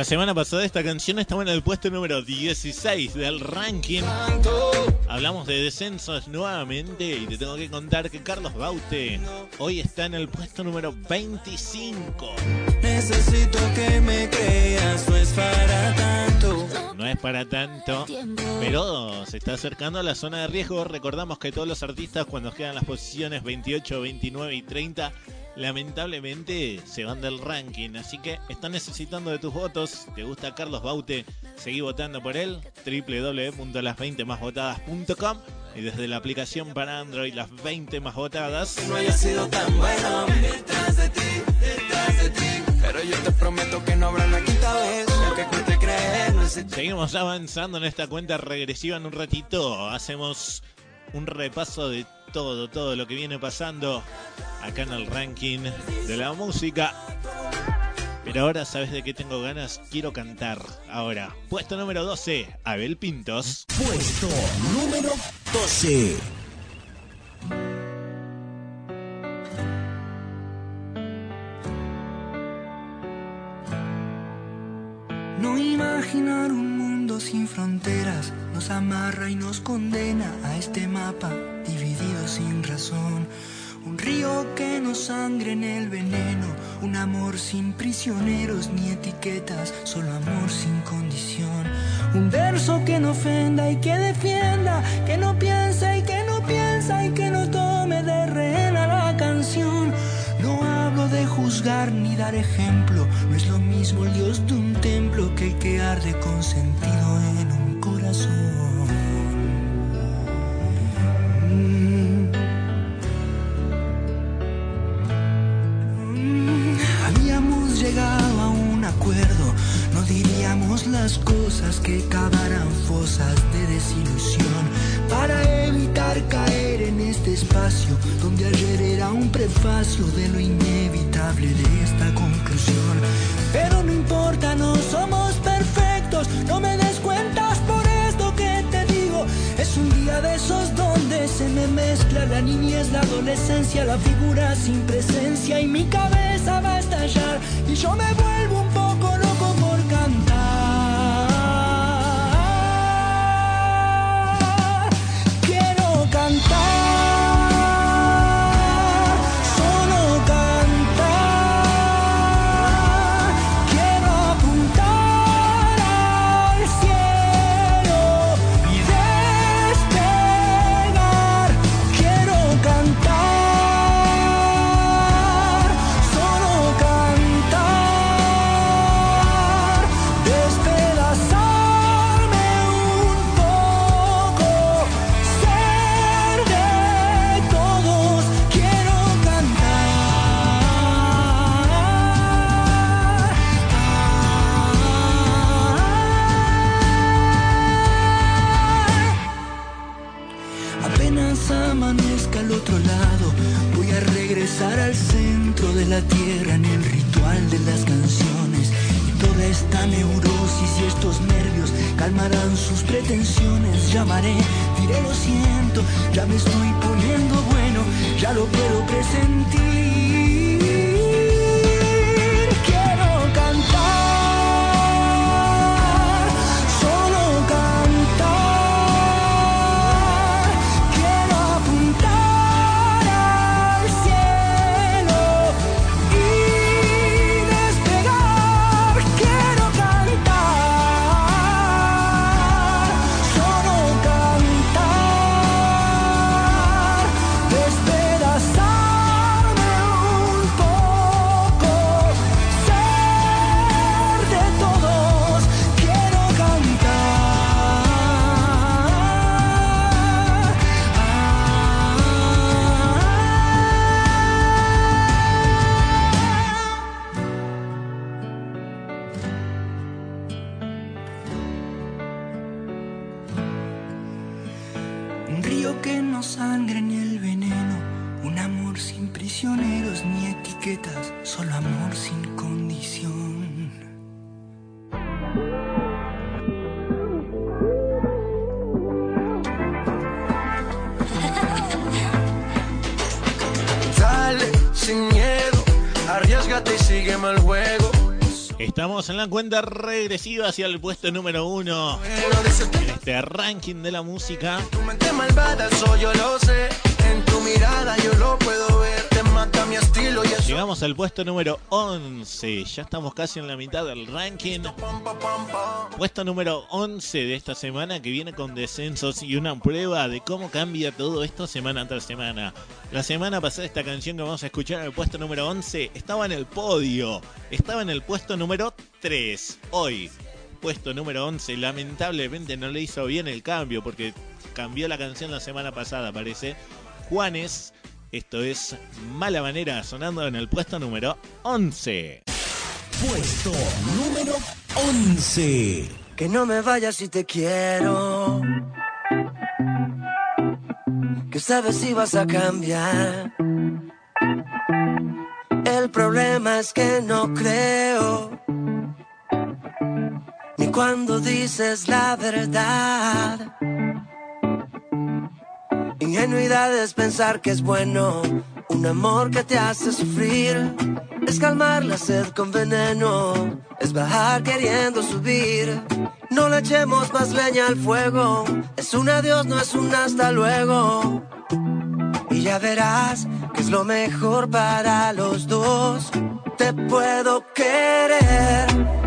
La semana pasada esta canción estaba en el puesto número 16 del ranking. Hablamos de descensos nuevamente y te tengo que contar que Carlos Baute hoy está en el puesto número 25. Necesito que me creas, no es para tanto. No es para tanto, pero se está acercando a la zona de riesgo. Recordamos que todos los artistas cuando quedan las posiciones 28, 29 y 30 lamentablemente se van del ranking, así que están necesitando de tus votos. ¿Te gusta Carlos Baute? Seguí votando por él, www.las20másvotadas.com y desde la aplicación para Android las 20 más votadas. No haya sido tan bueno detrás de ti, detrás de ti. Pero yo te prometo que no habrá una quinta vez. Que creer, no Seguimos avanzando en esta cuenta regresiva en un ratito. Hacemos un repaso de todo, todo lo que viene pasando acá en el ranking de la música. Pero ahora, ¿sabes de qué tengo ganas? Quiero cantar. Ahora, puesto número 12, Abel Pintos. Puesto número 12. No imaginar un mundo sin fronteras nos amarra y nos condena a este mapa dividido sin razón. Un río que nos sangre en el veneno, un amor sin prisioneros ni etiquetas, solo amor sin condición. Un verso que no ofenda y que defienda, que no piensa y que no piensa y que no tome juzgar ni dar ejemplo, no es lo mismo el Dios de un templo que el que arde con sentido en un corazón. Mm. Mm, Habíamos llegado a un acuerdo, diríamos las cosas que cavaran fosas de desilusión para evitar caer en este espacio donde ayer era un prefacio de lo inevitable de esta conclusión. Pero no importa, no somos perfectos, no me des cuentas por esto que te digo. Es un día de esos donde se me mezcla la niñez, la adolescencia, la figura sin presencia y mi cabeza va a estallar y yo me vuelvo un poco cantar, Estamos en la cuenta regresiva hacia el puesto número uno en este ranking de la música. Tu mente malvada, eso yo lo sé. En tu mirada yo lo puedo ver. Llegamos al puesto número 11. Ya estamos casi en la mitad del ranking. Puesto número 11 de esta semana que viene con descensos y una prueba de cómo cambia todo esto semana tras semana. La semana pasada esta canción que vamos a escuchar en el puesto número 11 estaba en el podio. Estaba en el puesto número 3. Hoy, puesto número 11. Lamentablemente no le hizo bien el cambio porque cambió la canción la semana pasada, parece. Juanes, esto es Mala Manera, sonando en el puesto número 11. Puesto número 11. Que no me vayas si te quiero. Que sabes si vas a cambiar. El problema es que no creo. Ni cuando dices la verdad. Ingenuidad es pensar que es bueno. Un amor que te hace sufrir. Es calmar la sed con veneno. Es bajar queriendo subir. No le echemos más leña al fuego. Es un adiós, no es un hasta luego. Y ya verás que es lo mejor para los dos. Te puedo querer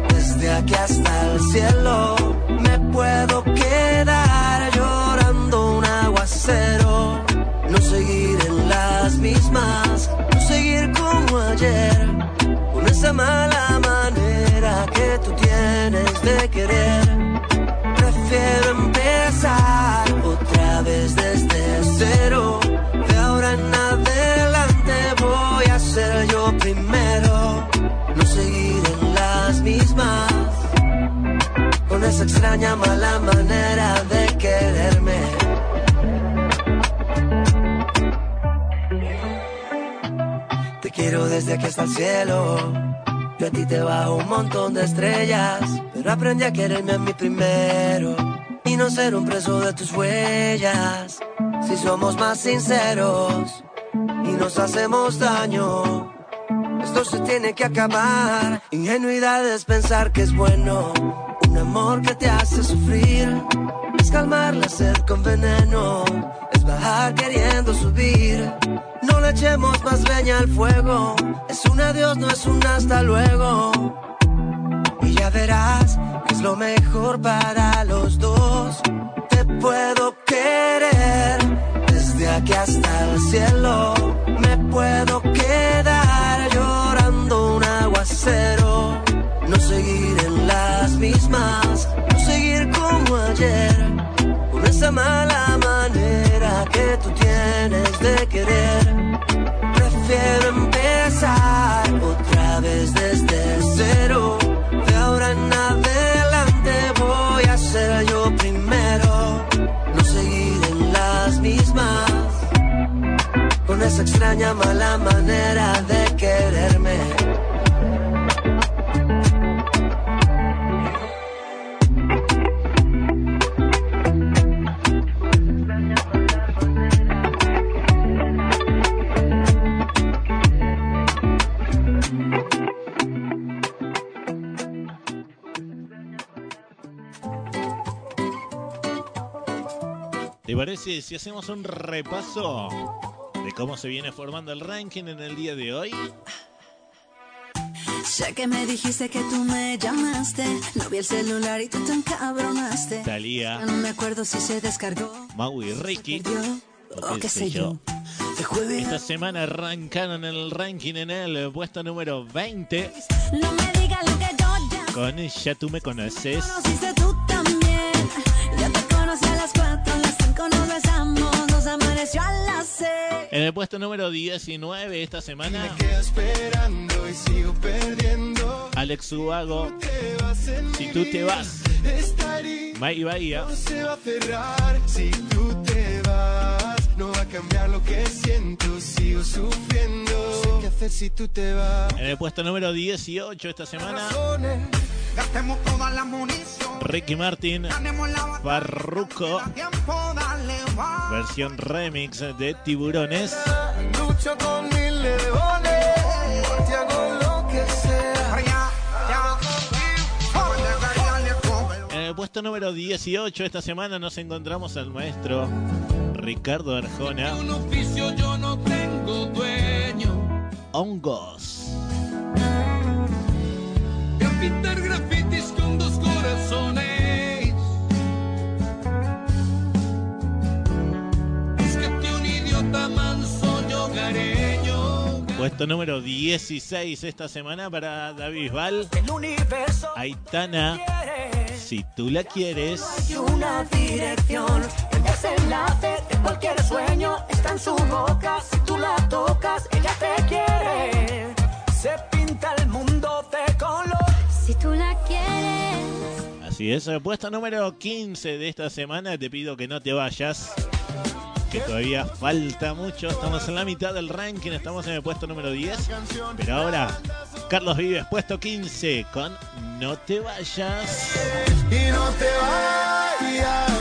desde aquí hasta el cielo. Me puedo quedar aguacero. No seguir en las mismas, no seguir como ayer. Con esa mala manera que tú tienes de querer. Prefiero empezar otra vez desde cero. De ahora en adelante voy a ser yo primero. No seguir en las mismas. Con esa extraña mala manera de quererme. Quiero desde aquí hasta el cielo. Yo a ti te bajo un montón de estrellas. Pero aprendí a quererme a mí primero. Y no ser un preso de tus huellas. Si somos más sinceros y nos hacemos daño. Esto se tiene que acabar. Ingenuidad es pensar que es bueno. Un amor que te hace sufrir. Es calmar la con veneno. Es bajar queriendo subir. No le echemos más leña al fuego. Es un adiós, no es un hasta luego. Y ya verás que es lo mejor para los dos. Te puedo querer desde aquí hasta el cielo. Me puedo quedar llorando un aguacero. No seguir en las mismas, como ayer. Con esa mala manera que tú tienes de querer. Prefiero empezar otra vez desde cero. De ahora en adelante voy a ser yo primero. No seguir en las mismas. Con esa extraña mala manera de quererme. ¿Te parece si hacemos un repaso de cómo se viene formando el ranking en el día de hoy? Sé que me dijiste que tú me llamaste. No vi el celular y tú te encabronaste. Talía, Ya no me acuerdo si se descargó Mau y Ricky. o qué sé yo. Esta semana arrancaron el ranking en el puesto número 20 No me digas lo que yo ya con Ya tú me conoces. conociste tú también. Yo te conocí a las nos besamos, nos amaneció a las seis. En el puesto número 19 esta semana, esperando y sigo perdiendo. Alex Ubago, Si tú te vas. Esta herida May Bahía, no se va a cerrar si tú te vas. Cambiar lo que siento, sigo sufriendo. Sé qué hacer si tú te vas. En el puesto número 18 esta semana, Gastemos. Ricky Martin, Farruko, versión remix de Tiburones. Lucho con mil leones, te hago lo que sea. En el puesto número 18 esta semana nos encontramos al maestro Ricardo Arjona, Un oficio yo no tengo dueño. Hongos. A pintar grafitis con dos corazones. Búscate un idiota manso. Puesto número 16 esta semana para David universo Aitana, si tú la quieres. hay una dirección. El desenlace de cualquier sueño está en su boca. Si tú la tocas, ella te quiere. Se pinta el mundo de color. Si tú la quieres, Así es, puesto número 15 de esta semana, te pido que no te vayas. Que todavía falta mucho, estamos en la mitad del ranking, estamos en el puesto número 10. Pero ahora, Carlos Vives, puesto 15 con No te vayas. Y no te vayas.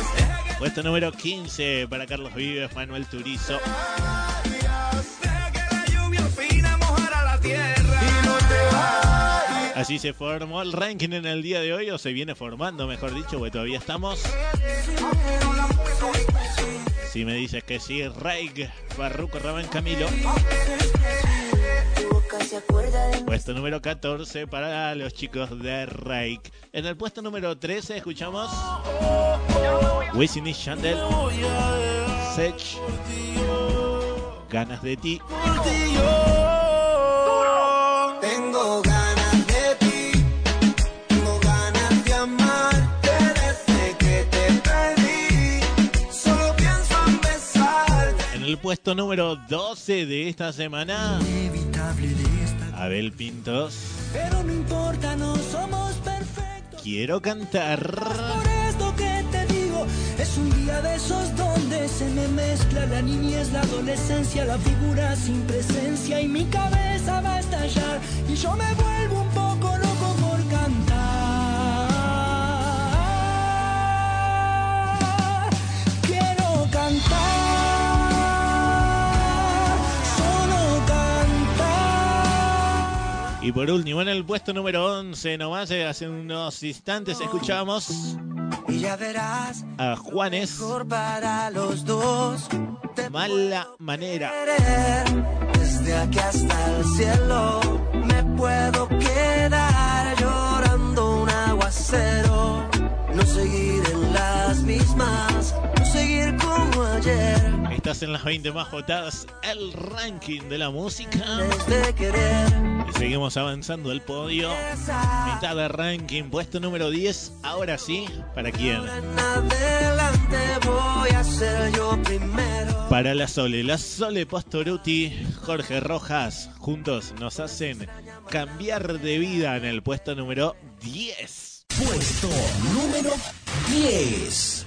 Puesto número 15 para Carlos Vives, Manuel Turizo. Lluvia fina mojará la tierra. Así se formó el ranking en el día de hoy, o se viene formando, mejor dicho, porque todavía estamos. Si me dices que sí, Reig, Farruko, Raban Camilo. Puesto número 14 para los chicos de Reik. En el puesto número 13 escuchamos Wisin y Yandel, Sech, Ganas de ti. El puesto número 12 de esta semana, Abel Pintos, Pero no importa, no somos perfectos. quiero cantar. Por esto que te digo, es un día de esos donde se me mezcla la niñez, la adolescencia, la figura sin presencia y mi cabeza va a estallar y yo me vuelvo un poco loco por cantar. Quiero cantar, Y por último, en el puesto número 11, nomás eh, hace unos instantes escuchamos Y ya verás, a Juanes, mejor para los dos. Mala Manera. querer desde aquí hasta el cielo. Me puedo quedar llorando un aguacero. No seguir en las mismas, no seguir como ayer. Estás en las 20 más votadas, el ranking de la música. Y seguimos avanzando el podio. Mitad de ranking, puesto número 10. Ahora sí, ¿para quién? Para la Sole, la Sole Postoruti, Jorge Rojas, juntos nos hacen cambiar de vida en el puesto número 10. Puesto número 10.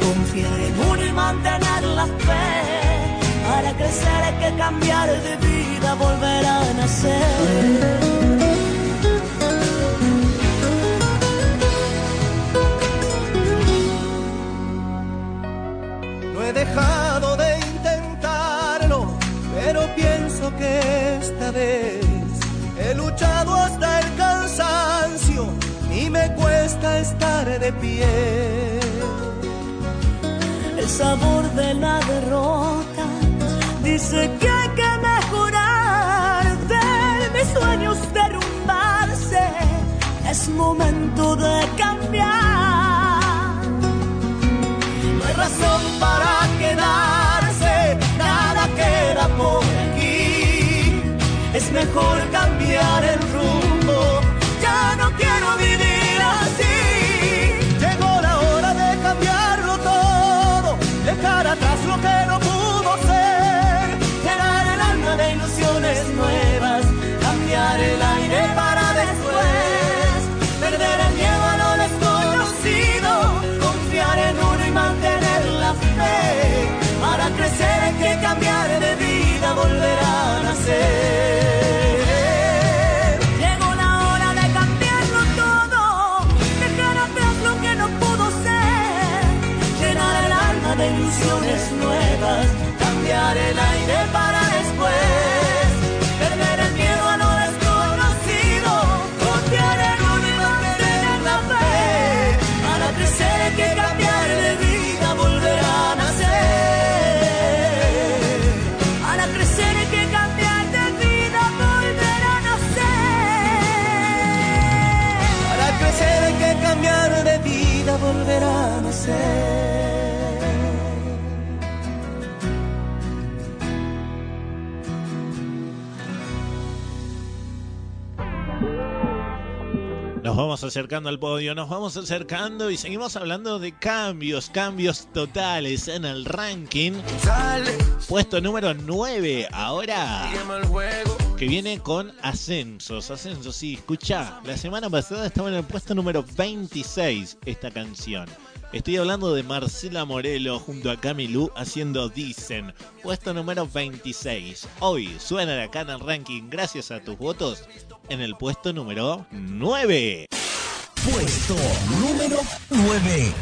Confiar en uno y mantener la fe. Para crecer hay que cambiar de vida, volver a nacer. No he dejado de intentarlo, pero pienso que esta vez he luchado hasta el cansancio y me cuesta estar de pie. El sabor de la derrota dice que hay que mejorar. Ver mis sueños derrumbarse, es momento de cambiar. No hay razón para quedarse, acercando al podio, nos vamos acercando y seguimos hablando de cambios, cambios totales en el ranking. Puesto número 9 ahora. Que viene con ascensos, ascensos, sí, escucha, la semana pasada estaba en el puesto número 26 esta canción. Estoy hablando de Marcela Morelo junto a Camilú haciendo Dicen, puesto número 26. Hoy suena acá en el ranking gracias a tus votos en el puesto número 9. Puesto número 9.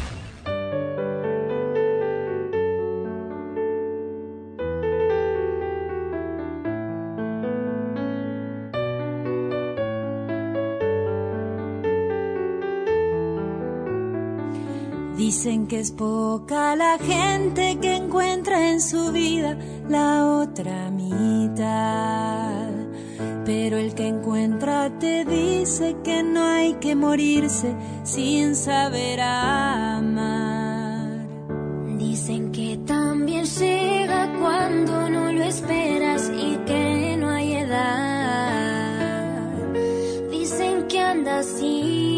Dicen que es poca la gente que encuentra en su vida la otra mitad. Pero el que encuentra te dice que no hay que morirse sin saber amar. Dicen que también llega cuando no lo esperas y que no hay edad. Dicen que sin ver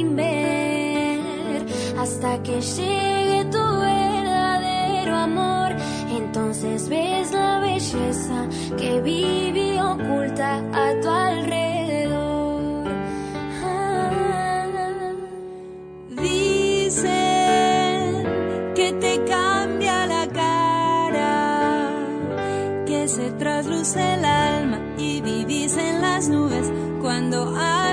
hasta que llegue tu verdadero amor. Entonces ves la belleza que vive oculta a tu alrededor. Ah. Que te cambia la cara, que se trasluce el alma y vivís en las nubes cuando alguien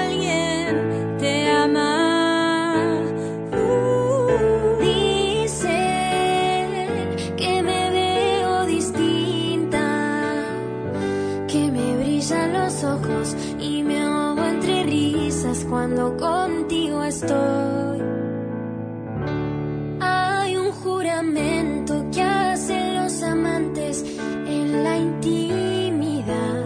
Hay un juramento que hacen los amantes en la intimidad.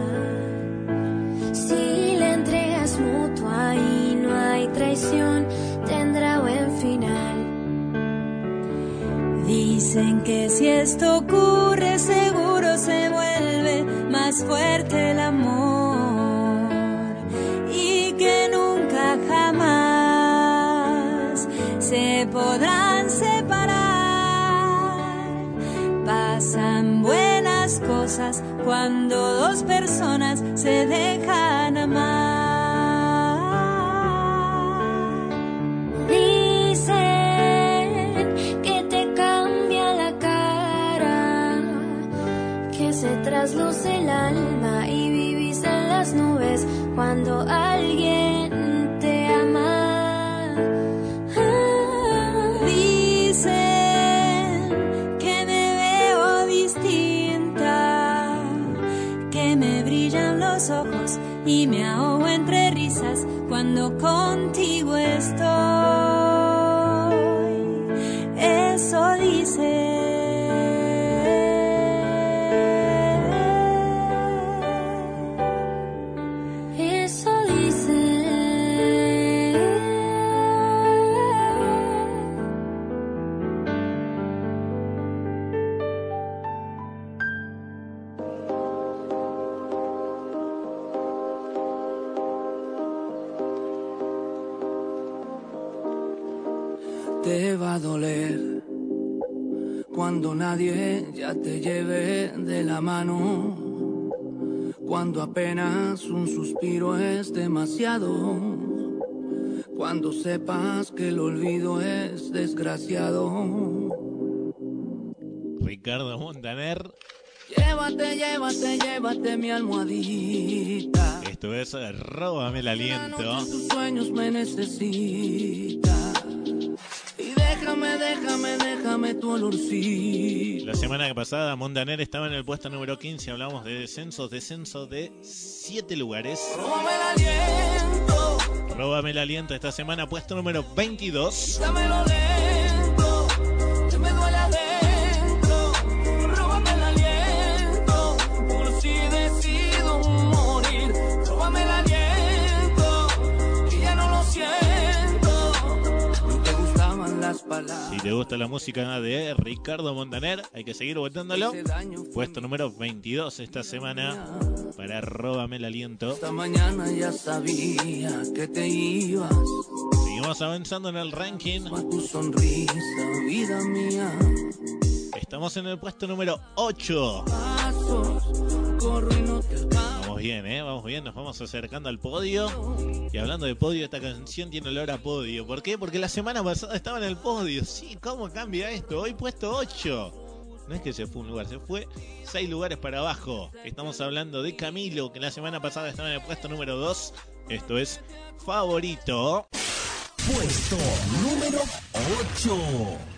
Si la entrega es mutua y no hay traición, tendrá buen final. Dicen que si esto ocurre seguro se vuelve más fuerte el amor podrán separar. Pasan buenas cosas cuando dos personas se dejan amar. Distinta, que ya te lleve de la mano. Cuando apenas un suspiro es demasiado. Cuando sepas que el olvido es desgraciado. Ricardo Montaner. Llévate, llévate, llévate mi almohadita. Esto es Róbame el aliento. Tus sueños me necesitan. Déjame, déjame, déjame tu olorcito. La semana pasada Montaner estaba en el puesto número 15. Hablamos de descensos, descenso de 7 lugares. Róbame el aliento. Róbame el aliento esta semana, puesto número 22. Dámelo lento. Si te gusta la música de Ricardo Montaner, hay que seguir votándolo. Puesto número 22 esta semana para Róbame el aliento. Esta mañana ya sabía que te ibas. Seguimos avanzando en el ranking. Tu sonrisa, vida mía. Estamos en el puesto número 8. Pasos, corro y no te. Vamos bien, ¿eh? Vamos bien, nos vamos acercando al podio. Y hablando de podio, esta canción tiene olor a podio. ¿Por qué? Porque la semana pasada estaba en el podio. Sí, ¿cómo cambia esto? Hoy puesto 8. No es que se fue un lugar, se fue 6 lugares para abajo. Estamos hablando de Camilo, que la semana pasada estaba en el puesto número 2. Esto es favorito. Puesto número 8.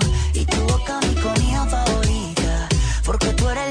y tu boca mi comida favorita. Porque tú eres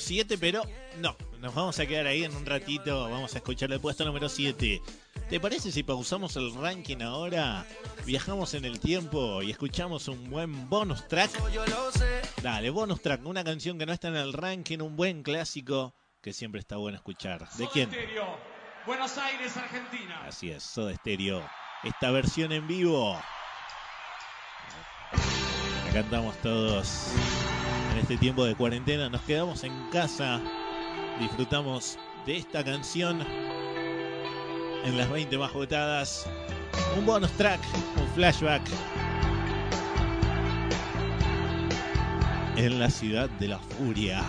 7, pero no. Nos vamos a quedar ahí en un ratito. Vamos a escuchar el puesto número 7. ¿Te parece si pausamos el ranking ahora? Viajamos en el tiempo y escuchamos un buen bonus track. Dale, bonus track. Una canción que no está en el ranking, un buen clásico que siempre está bueno escuchar. ¿De quién? Buenos Aires, Argentina. Así es, Soda Stereo. Esta versión en vivo. La cantamos todos este tiempo de cuarentena. Nos quedamos en casa. Disfrutamos de esta canción en las 20 más votadas. Un bonus track, un flashback. En la ciudad de la furia.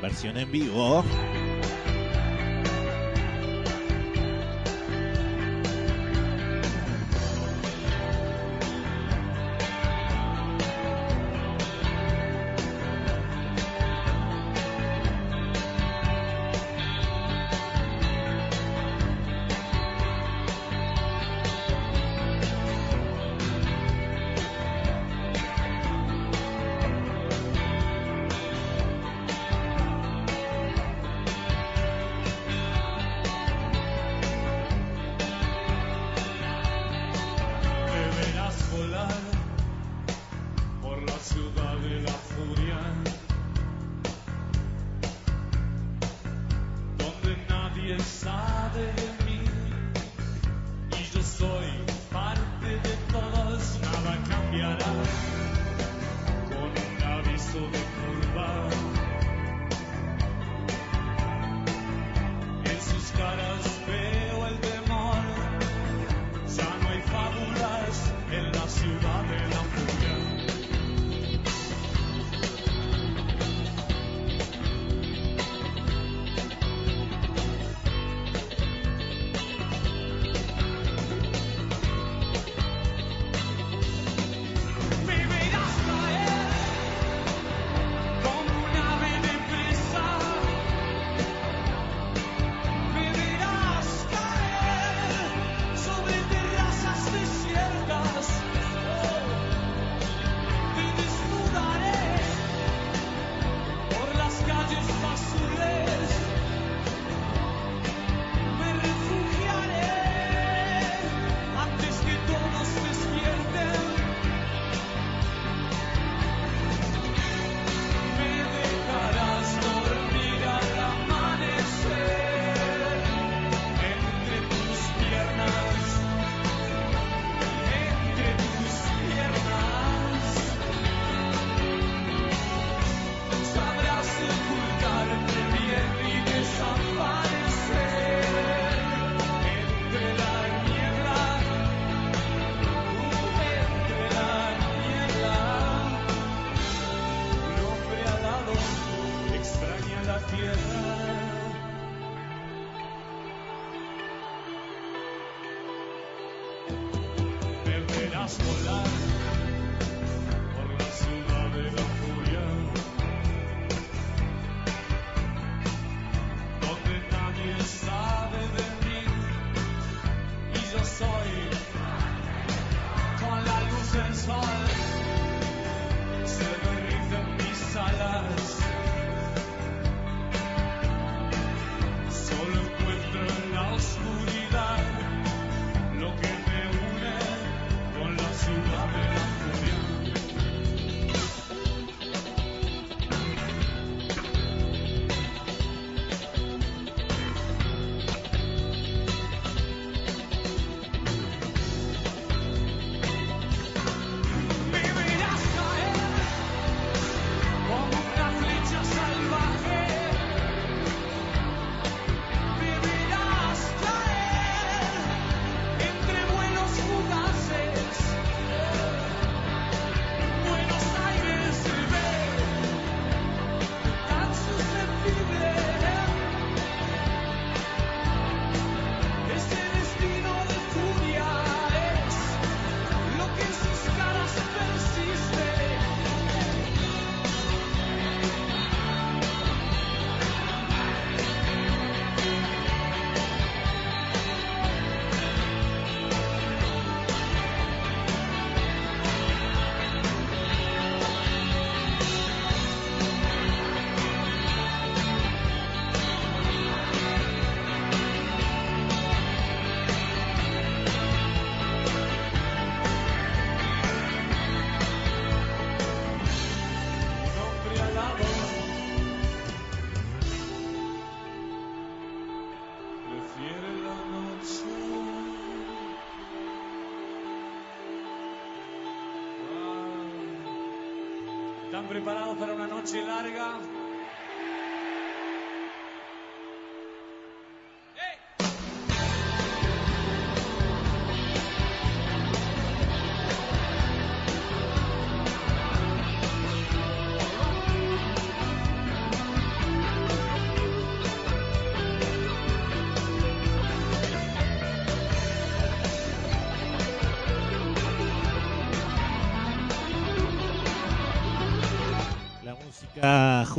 Versión en vivo. Preparados para una noche larga?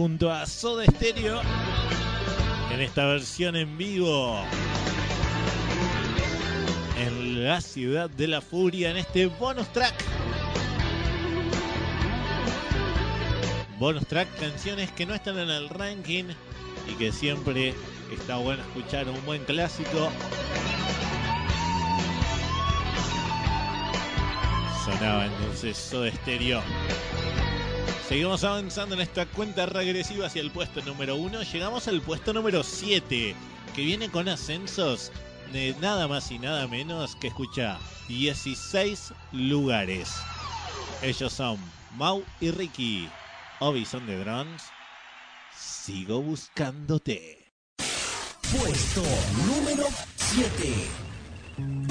Junto a Soda Stereo en esta versión en vivo en la ciudad de la furia en este bonus track. Bonus track, canciones que no están en el ranking y que siempre está bueno escuchar un buen clásico. Sonaba entonces Soda Stereo. Seguimos avanzando en esta cuenta regresiva hacia el puesto número uno. Llegamos al puesto número 7, que viene con ascensos de nada más y nada menos que escucha 16 lugares. Ellos son Mau y Ricky. Obi son de Drums. Sigo buscándote. Puesto número 7.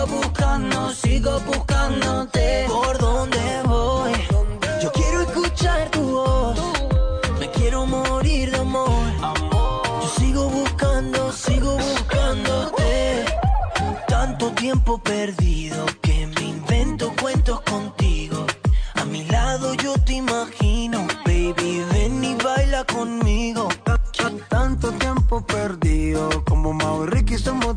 Sigo buscando, sigo buscándote. ¿Por dónde voy? Yo quiero escuchar tu voz. Me quiero morir de amor. Yo sigo buscando, sigo buscándote. Tanto tiempo perdido que me invento cuentos contigo. A mi lado yo te imagino, baby, ven y baila conmigo. Tanto tiempo perdido, como Mau y somos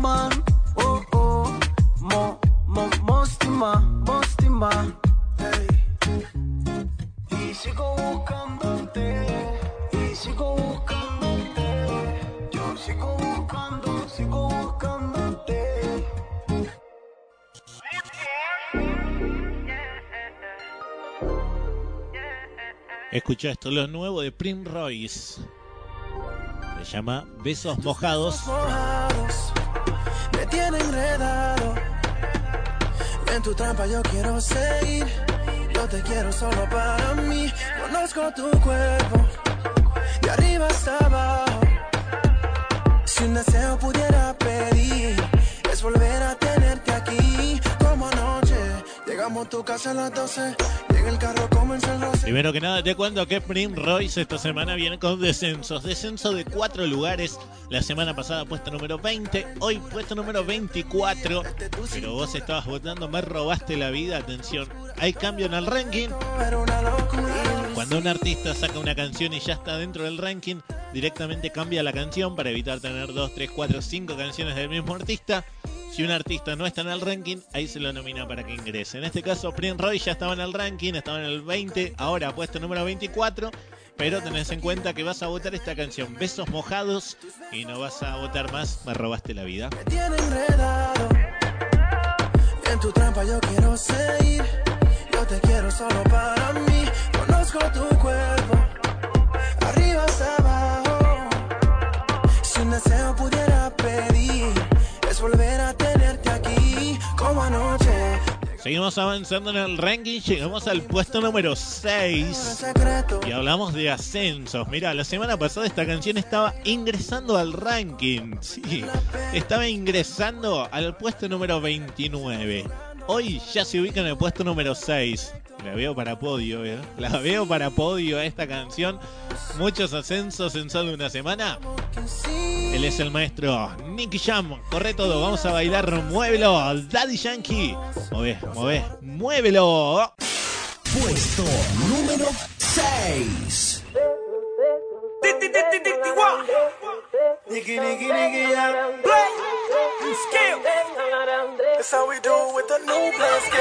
Mostima, Mostima. Ey. Y sigo buscándote, y sigo buscándote. Yo sigo buscando, sigo buscándote. Escucha esto, lo nuevo de Prim Royce. Se llama Besos Mojados. mojados me tiene enredado. En tu trampa yo quiero seguir. Yo te quiero solo para mí. Conozco tu cuerpo de arriba hasta abajo. Si un deseo pudiera pedir, es volver a llegamos a tu casa a las 12 y en el carro comenzó el roce. Primero que nada, te cuento que Prim Royce esta semana viene con descensos. Descenso de cuatro lugares. La semana pasada puesto número 20, hoy puesto número 24. Pero vos estabas votando, me robaste la vida. Atención, hay cambio en el ranking. Cuando un artista saca una canción y ya está dentro del ranking, directamente cambia la canción para evitar tener 2, 3, 4, 5 canciones del mismo artista. Si un artista no está en el ranking, ahí se lo nomina para que ingrese. En este caso, Prince Roy ya estaba en el ranking, estaba en el 20, ahora puesto número 24. Pero tenés en cuenta que vas a votar esta canción, Besos Mojados, y no vas a votar más, me robaste la vida. Me tiene enredado. En tu trampa yo quiero seguir. Yo te quiero solo para mí. Conozco tu cuerpo. Arriba hasta abajo. Si un deseo pudiera pedir, es volver a tenerte aquí. Como anoche. Seguimos avanzando en el ranking, llegamos al puesto número 6 Secreto. y hablamos de ascensos. Mira, la semana pasada esta canción estaba ingresando al ranking. Sí, estaba ingresando al puesto número 29. Hoy ya se ubica en el puesto número 6. La veo para podio, ¿eh? La veo para podio a esta canción. Muchos ascensos en solo una semana. Él es el maestro Nicky Jam. Corre todo, vamos a bailar. Muévelo, Daddy Yankee. Mueve, mueve, muévelo. Puesto número 6. Nicky, Nicky, Nicky. Skill. That's how we do it with the new blast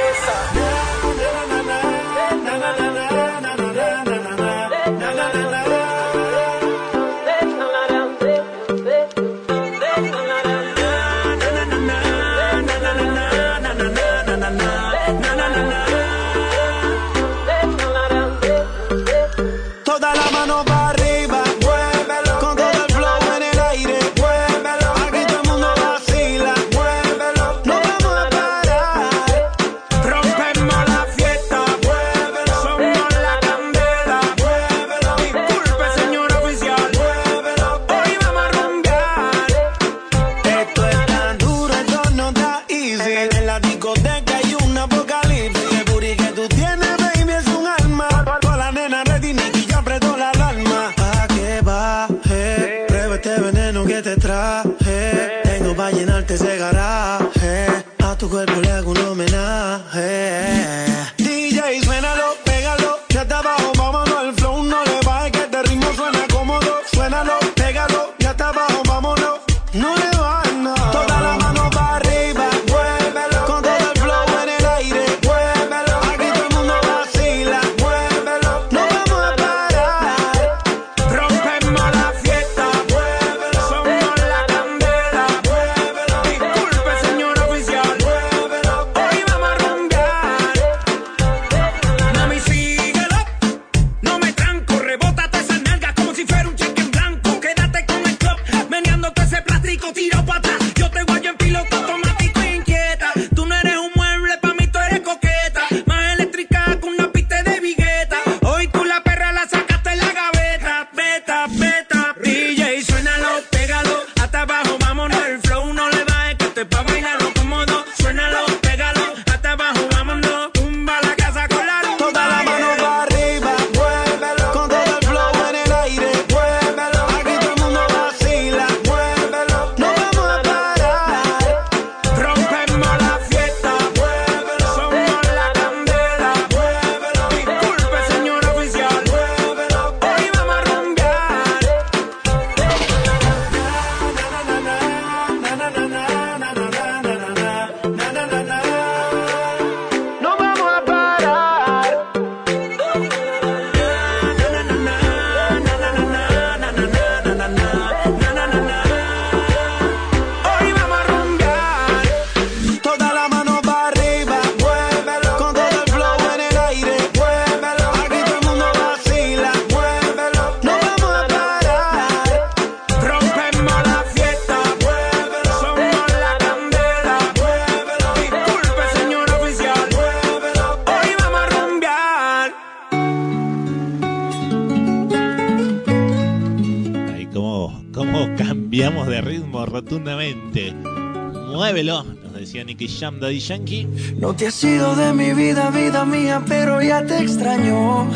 Muévelo, nos decía Nicky Jam Daddy Yankee. No te has ido de mi vida, vida mía, pero ya te extraño.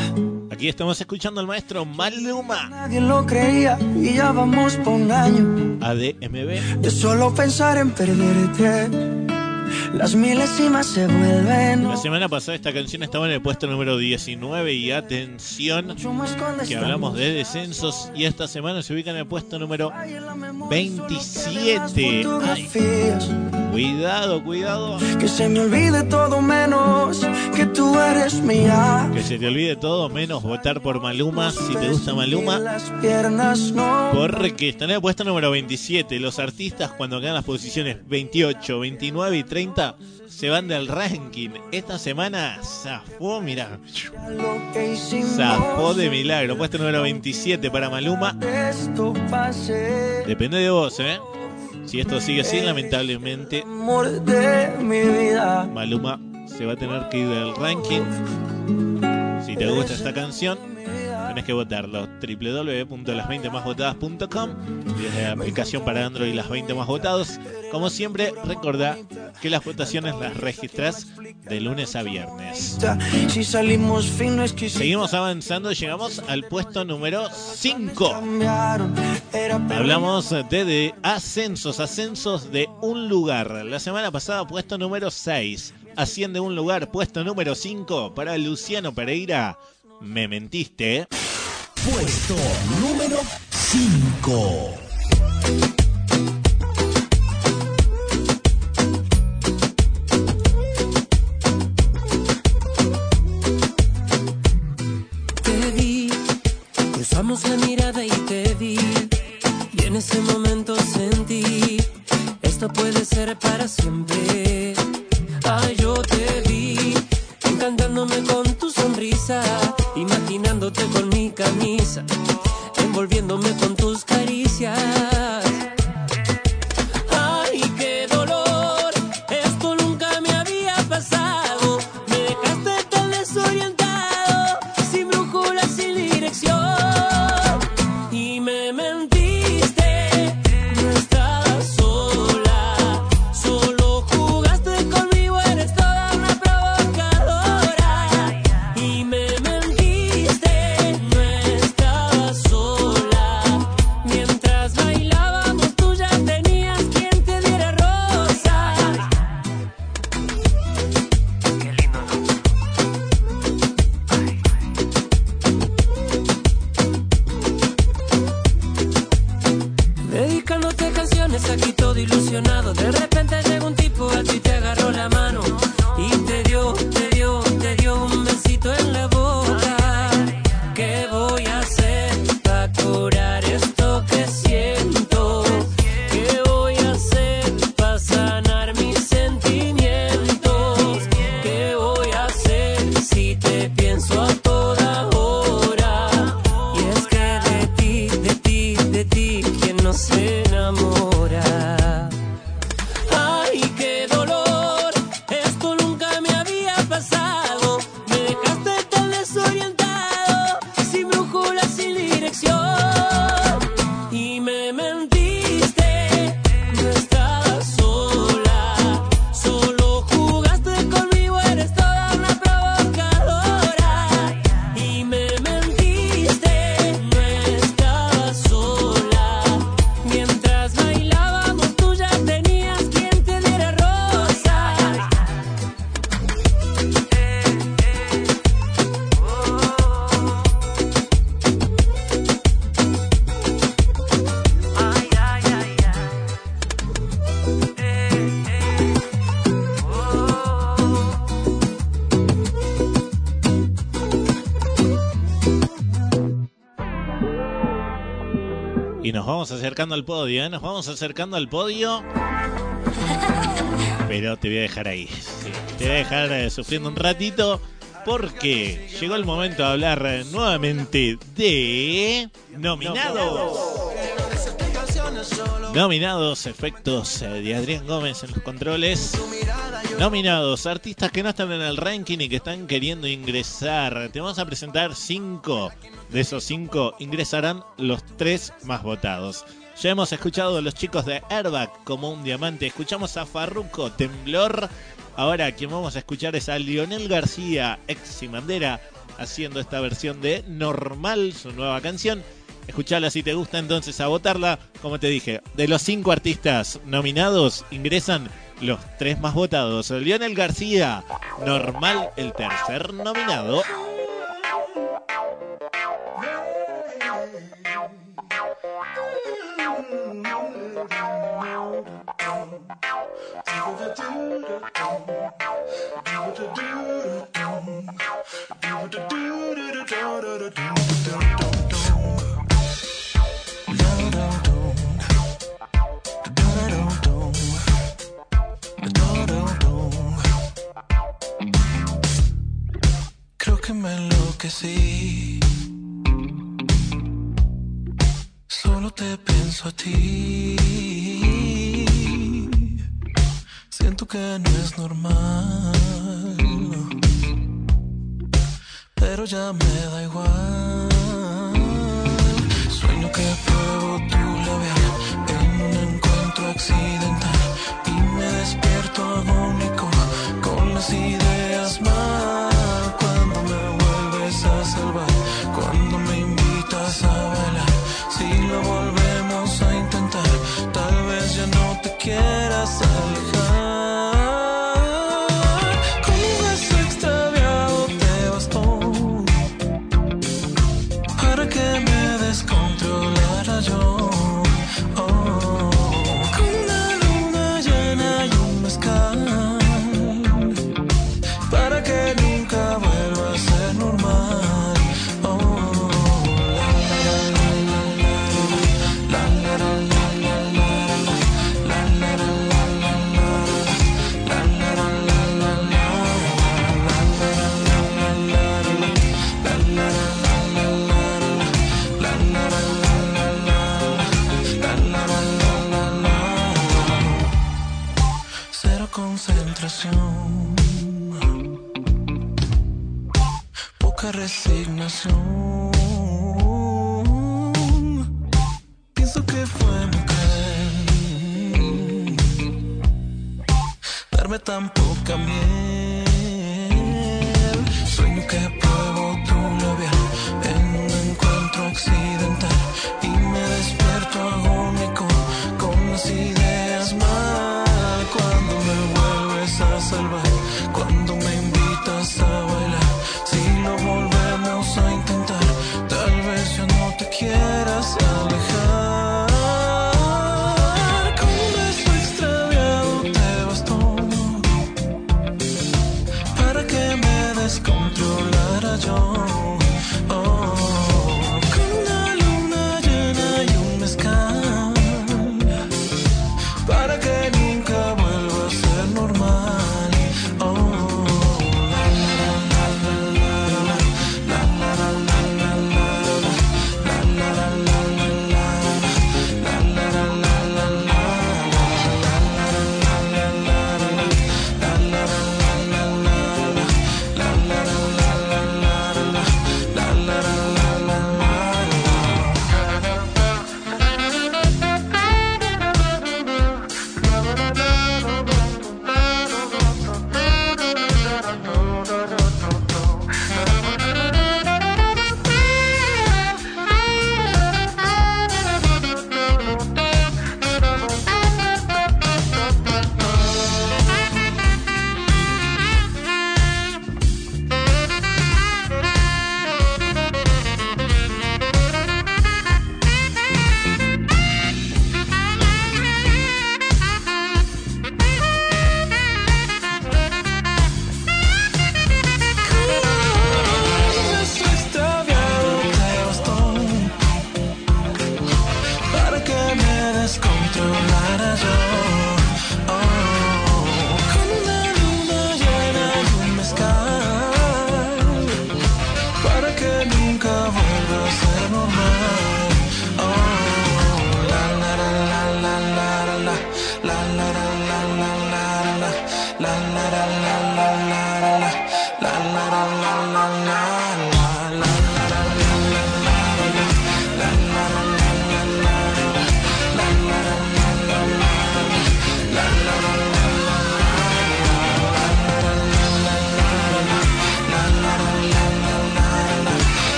Aquí estamos escuchando al maestro Maluma. Nadie lo creía y ya vamos por un año. ADMB. De solo pensar en perderte. Las milésimas se vuelven. La semana pasada esta canción estaba en el puesto número 19 y atención que hablamos de descensos y esta semana se ubica en el puesto número 27. Ay, cuidado, cuidado. Que se me olvide todo menos que tú eres mía. Que se te olvide todo menos votar por Maluma si te gusta Maluma. Porque está en el puesto número 27. Los artistas cuando quedan las posiciones 28, 29 y 30 se van del ranking. Esta semana zafó, mira. Zafó de milagro. Puesto número 27 para Maluma. Depende de vos, ¿eh? Si esto sigue así, lamentablemente. Maluma se va a tener que ir del ranking. Si te gusta esta canción, tenés que votarlo. www.las20másvotadas.com Desde la aplicación para Android Las 20 Más Votados. Como siempre, recordá que las votaciones las registras de lunes a viernes. Seguimos avanzando, llegamos al puesto número 5. cambiaron. Era Hablamos de, de ascensos, ascensos de un lugar. La semana pasada, puesto número 6. Asciende un lugar, puesto número 5 para Luciano Pereira. Me mentiste. ¿eh? Puesto número 5. Te vi, cruzamos la mirada y te vi. Y en ese momento sentí, esto puede ser para siempre. Ay, yo te vi, encantándome con tu sonrisa, imaginándote con mi camisa, envolviéndome con acercando al podio, ¿eh? Nos vamos acercando al podio. Pero te voy a dejar ahí. Te voy a dejar eh, sufriendo un ratito. Porque llegó el momento de hablar eh, nuevamente de nominados. Nominados, efectos de Adrián Gómez en los controles. Nominados, artistas que no están en el ranking y que están queriendo ingresar. Te vamos a presentar cinco. De esos cinco ingresarán los tres más votados. Ya hemos escuchado a los chicos de Airbag como un diamante. Escuchamos a Farruko, Temblor. Ahora quien vamos a escuchar es a Lionel García, ex Simandera, haciendo esta versión de Normal, su nueva canción. Escuchala si te gusta entonces a votarla. Como te dije, de los cinco artistas nominados ingresan los tres más votados. Lionel García, Normal, el tercer nominado. Que me enloquecí. Solo te pienso a ti. Siento que no es normal. Pero ya me da igual. Sueño que pruebo tu labial en un encuentro accidental. Y me despierto agónico con las ideas mal. Resignación. Pienso que fue cruel darme tan poca miel.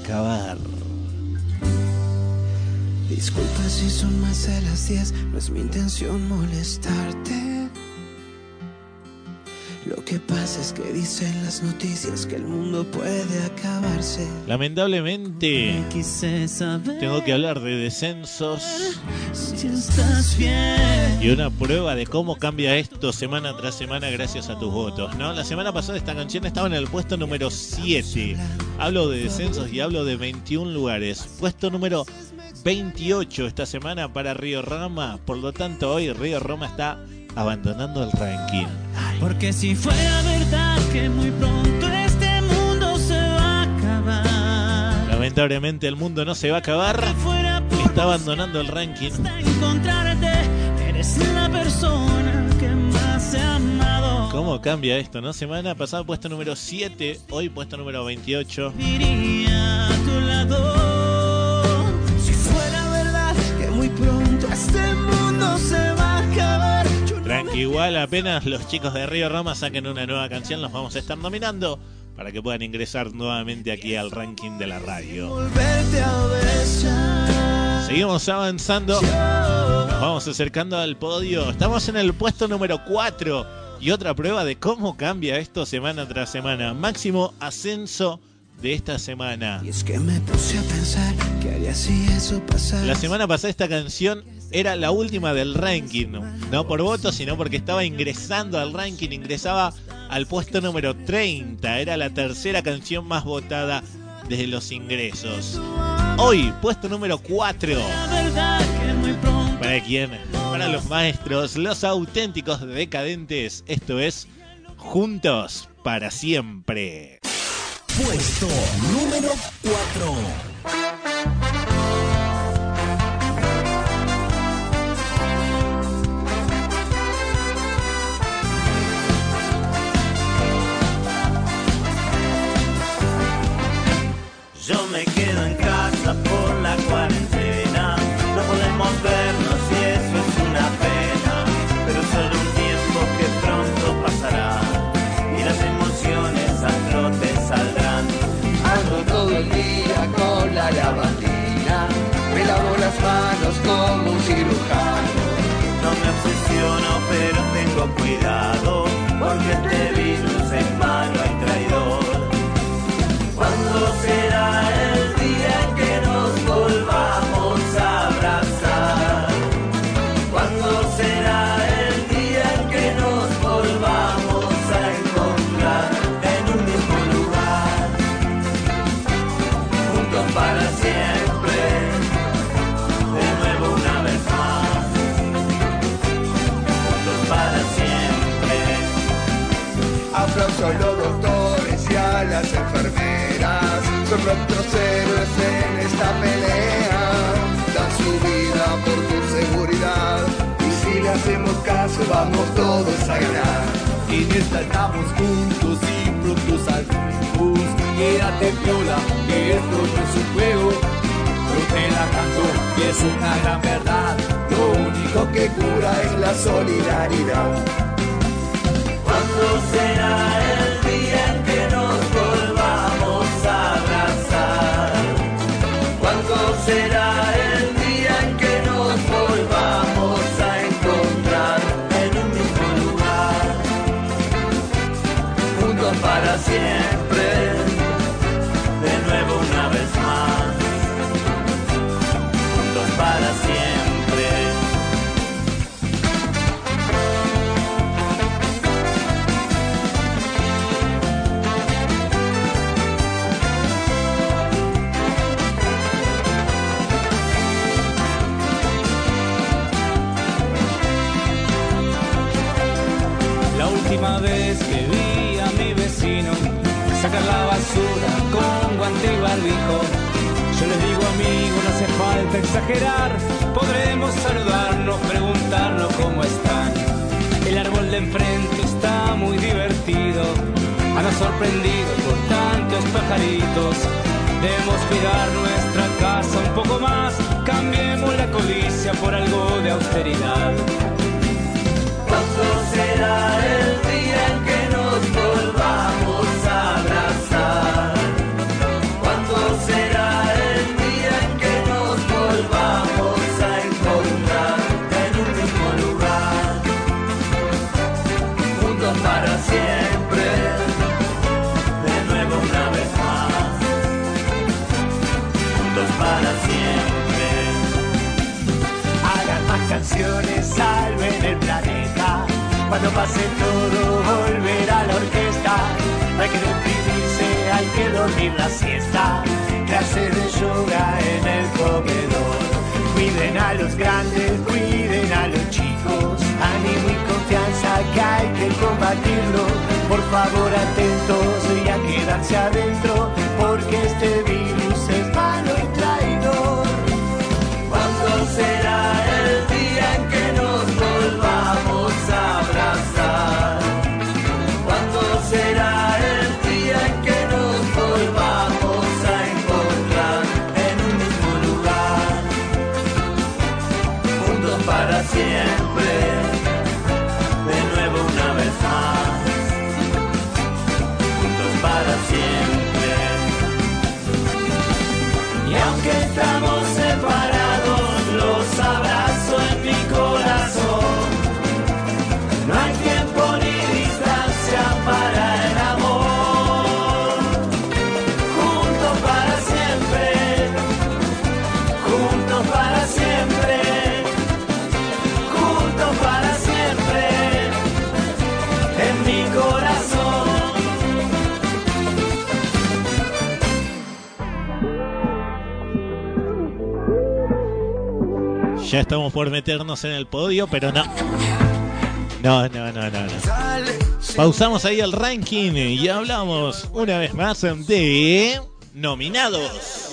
Acabar. Disculpa si son más de las 10, no es mi intención molestarte. Lo que pasa es que dicen las noticias que el mundo puede acabarse. Lamentablemente, tengo que hablar de descensos Si estás bien. y una prueba de cómo cambia esto semana tras semana gracias a tus votos, ¿no? La semana pasada esta canción estaba en el puesto número 7. Hablo de descensos y hablo de 21 lugares. Puesto número 28 esta semana para Río Roma. Por lo tanto, hoy Río Roma está abandonando el ranking. Porque si fuera verdad que muy pronto este mundo se va a acabar. Lamentablemente el mundo no se va a acabar. Está abandonando el ranking. Encontrarte, eres la persona que más he amado. ¿Cómo cambia esto, no? Semana pasada puesto número 7, hoy puesto número 28. Iría a tu lado. Si fuera verdad que muy pronto este mundo se va a acabar. Tranqui, igual apenas los chicos de Río Roma saquen una nueva canción, los vamos a estar nominando para que puedan ingresar nuevamente aquí al ranking de la radio. Seguimos avanzando, nos vamos acercando al podio. Estamos en el puesto número 4 y otra prueba de cómo cambia esto semana tras semana. Máximo ascenso de esta semana. Es que me puse a pensar que haría si eso pasara. La semana pasada esta canción era la última del ranking, no por voto, sino porque estaba ingresando al ranking, ingresaba al puesto número 30, era la tercera canción más votada desde los ingresos. Hoy, puesto número 4. ¿Para quién? Para los maestros, los auténticos decadentes. Esto es Juntos para siempre. Puesto número 4. Yo me quedo en casa por la cuarentena. No podemos vernos el día con la lavandina. Me lavo las manos como un cirujano. No me obsesiono, pero tengo cuidado. Porque este virus es malo y traidor. ¿Cuándo será caso, vamos todos a ganar. En esta estamos juntos y pronto saldremos. Quédate viola, que esto no es un juego. Yo te la canto y es una gran verdad. Lo único que cura es la solidaridad. ¿Cuándo será el día exagerar, podremos saludarnos, preguntarnos cómo están. El árbol de enfrente está muy divertido, han sorprendido por tantos pajaritos. Debemos cuidar nuestra casa un poco más, cambiemos la codicia por algo de austeridad. ¿Cuándo será el día salven el planeta. Cuando pase todo, volverá la orquesta. No hay que deprimirse, hay que dormir la siesta. Clases de yoga en el comedor. Cuiden a los grandes, cuiden a los chicos. Ánimo y confianza que hay que combatirlo. Por favor, atentos y a quedarse adentro, porque este virus Estamos por meternos en el podio, pero no. No, no, no, no, no. Pausamos ahí el ranking y hablamos una vez más de nominados.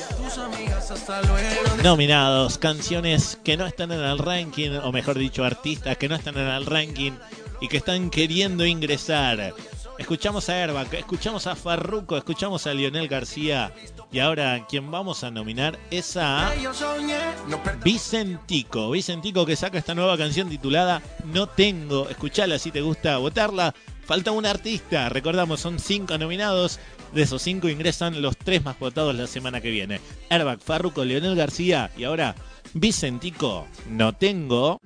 Nominados, canciones que no están en el ranking, o mejor dicho, artistas que no están en el ranking y que están queriendo ingresar. Escuchamos a Herba, escuchamos a Farruko, escuchamos a Lionel García y ahora quien vamos a nominar es a Vicentico. Vicentico que saca esta nueva canción titulada No Tengo. Escuchala si te gusta votarla. Falta un artista. Recordamos, son cinco nominados. De esos cinco ingresan los tres más votados la semana que viene. Airbag, Farruko, Leonel García y ahora Vicentico. No tengo.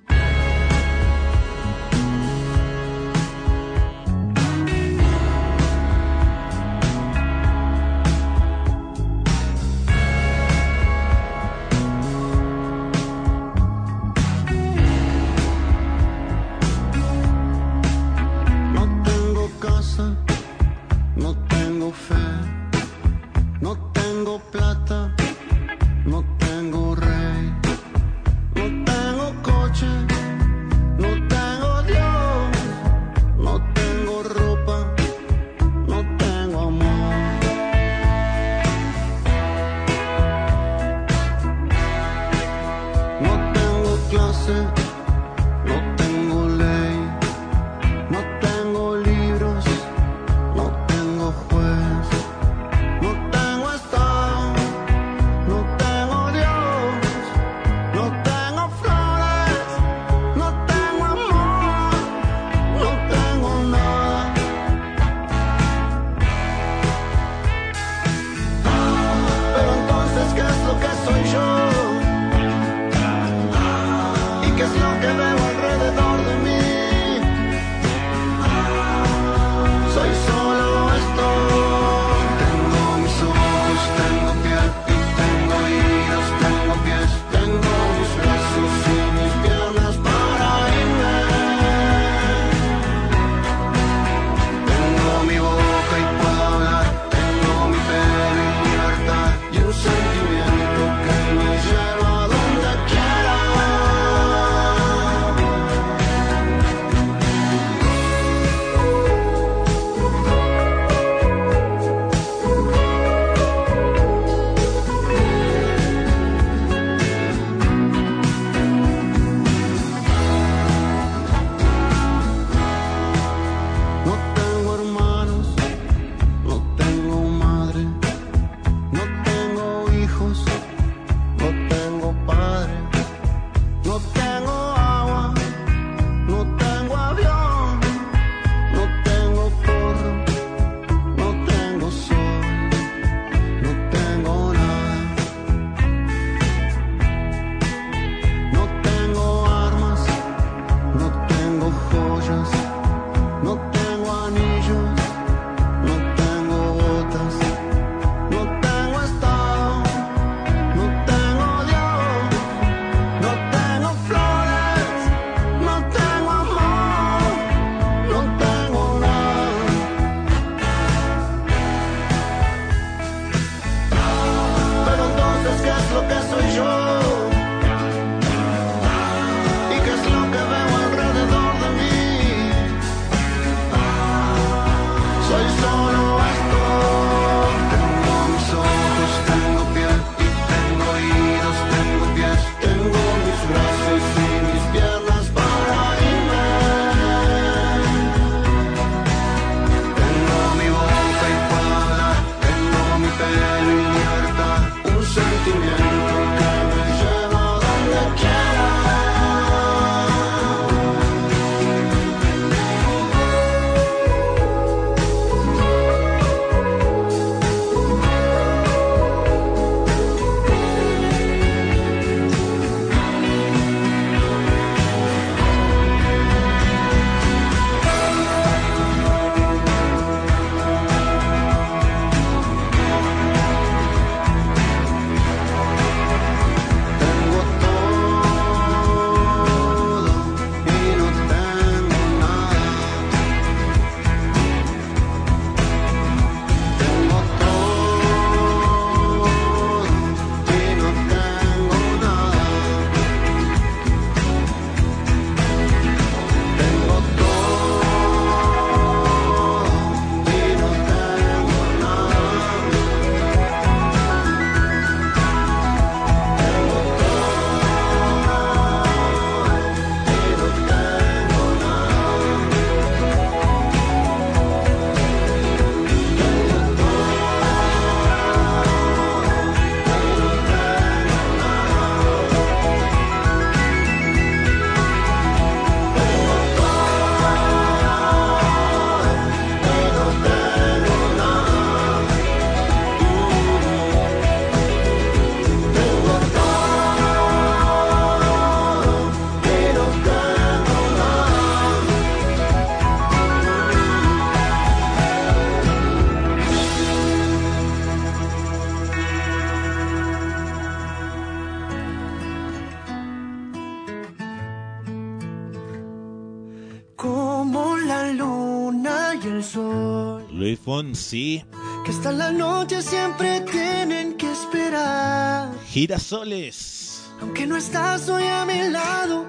Fonsi, Que hasta la noche siempre tienen que esperar. Girasoles. Aunque no estás hoy a mi lado,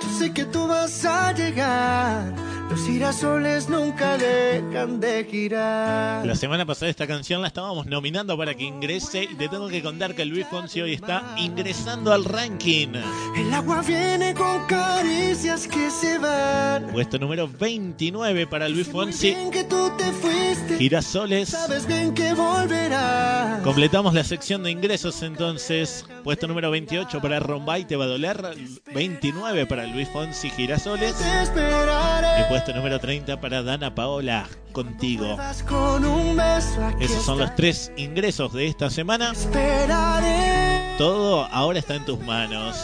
yo sé que tú vas a llegar. Los girasoles nunca dejan de girar. La semana pasada esta canción la estábamos nominando para que ingrese y te tengo que contar que Luis Fonsi hoy está ingresando al ranking. El agua viene con caricias que se van. Puesto número 29 para Luis Fonsi. Bien que tú te fuiste, Girasoles. sabes bien que volverás. Completamos la sección de ingresos entonces. Puesto número 28 para Rombay Te va a doler. 29 para Luis Fonsi Girasoles. Y puesto número 30 para Dana Paola Contigo. Esos son los tres ingresos de esta semana. Esperaré. Todo ahora está en tus manos.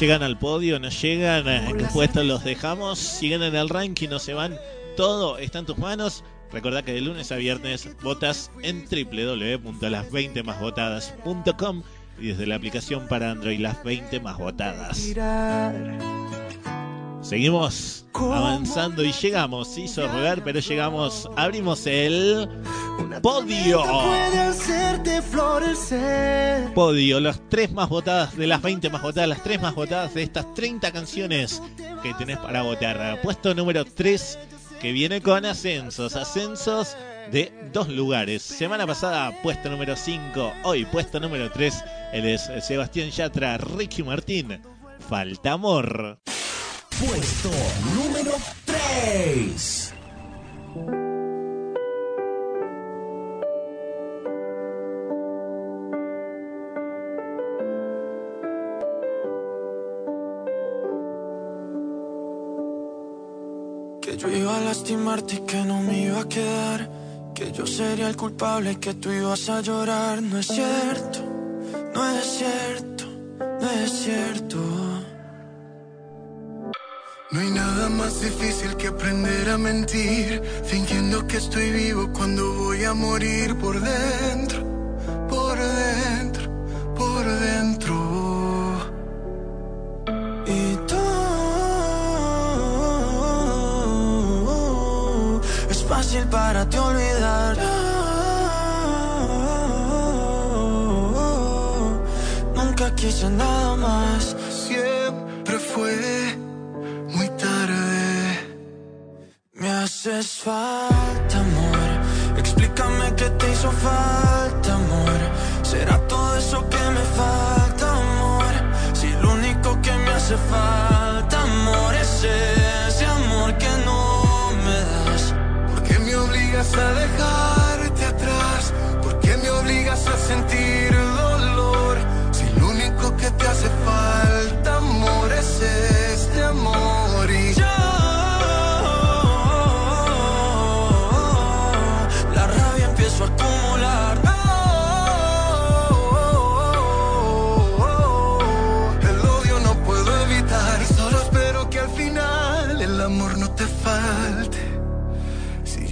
Llegan al podio, no llegan, en qué puestos los dejamos, siguen en el ranking, no se van. Todo está en tus manos. Recordá que de lunes a viernes votas en www.las20másvotadas.com y desde la aplicación para Android las 20 más votadas. Seguimos avanzando y llegamos, hizo rogar, pero llegamos, abrimos el podio. Podio, las tres más votadas de las 20 más votadas, las tres más votadas de estas 30 canciones que tenés para votar. Puesto número 3 que viene con ascensos, ascensos de dos lugares. Semana pasada puesto número 5, hoy puesto número 3, él es Sebastián Yatra, Ricky Martín. Falta amor. Puesto número 3. Lastimarte y que no me iba a quedar. Que yo sería el culpable que tú ibas a llorar. No es cierto, no es cierto, no es cierto. No hay nada más difícil que aprender a mentir, fingiendo que estoy vivo cuando voy a morir por dentro, para ti olvidar. Nunca quise nada más. Siempre fue muy tarde. Me haces falta, amor. Explícame qué te hizo falta, amor. ¿Será todo eso que me falta, amor? Si lo único que me hace falta, amor, es ese obligas a dejarte atrás? ¿Por qué me obligas a sentir dolor? Si lo único que te hace falta, amor, es este amor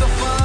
Qué te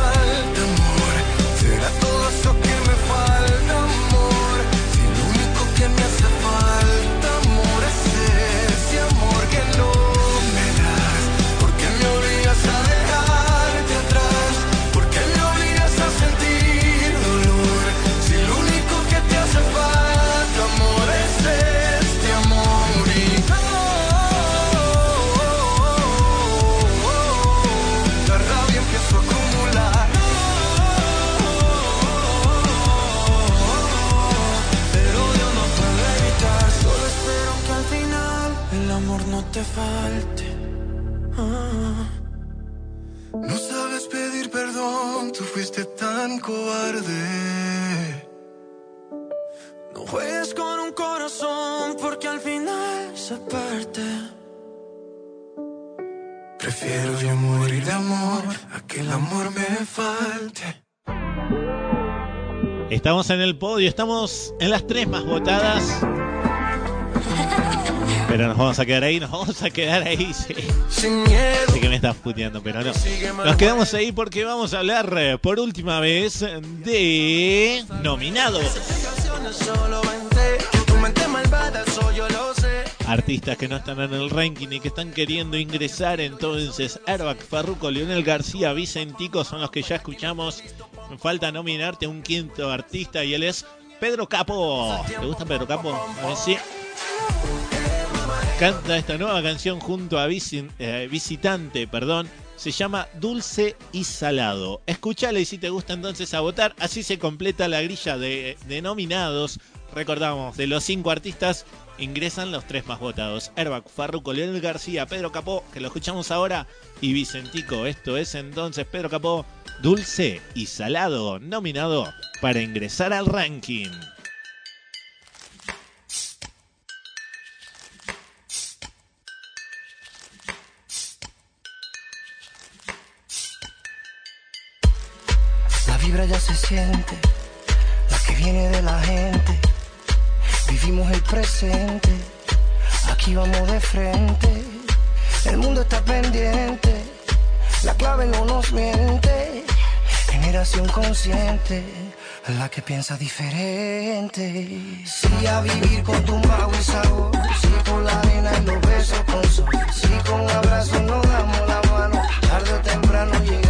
falte. Ah. No sabes pedir perdón, tú fuiste tan cobarde. No juegues con un corazón porque al final se parte. Prefiero yo morir de amor a que el amor me falte. Estamos en el podio, estamos en las tres más votadas. Pero nos vamos a quedar ahí, nos vamos a quedar ahí, sí. Sé que me estás puteando, pero no. Nos quedamos ahí porque vamos a hablar eh, por última vez de nominados. Artistas que no están en el ranking y que están queriendo ingresar entonces. Airbag, Farruko, Leonel García, Vicentico son los que ya escuchamos. Me falta nominarte un quinto artista y él es Pedro Capo. ¿Te gusta Pedro Capo? A ver si. Canta esta nueva canción junto a eh, Visitante, perdón. Se llama Dulce y Salado. Escúchala y si te gusta entonces a votar. Así se completa la grilla de, de nominados. Recordamos, de los cinco artistas ingresan los tres más votados. Airbag, Farruko, Leonel García, Pedro Capó, que lo escuchamos ahora, y Vicentico. Esto es entonces Pedro Capó, Dulce y Salado, nominado para ingresar al ranking. Vibra ya se siente, la que viene de la gente. Vivimos el presente, aquí vamos de frente. El mundo está pendiente, la clave no nos miente. Generación consciente, la que piensa diferente. Sí a vivir con tumbao y sabor, sí con la arena y los besos con sol. Sí con abrazos nos damos la mano, tarde o temprano llegamos.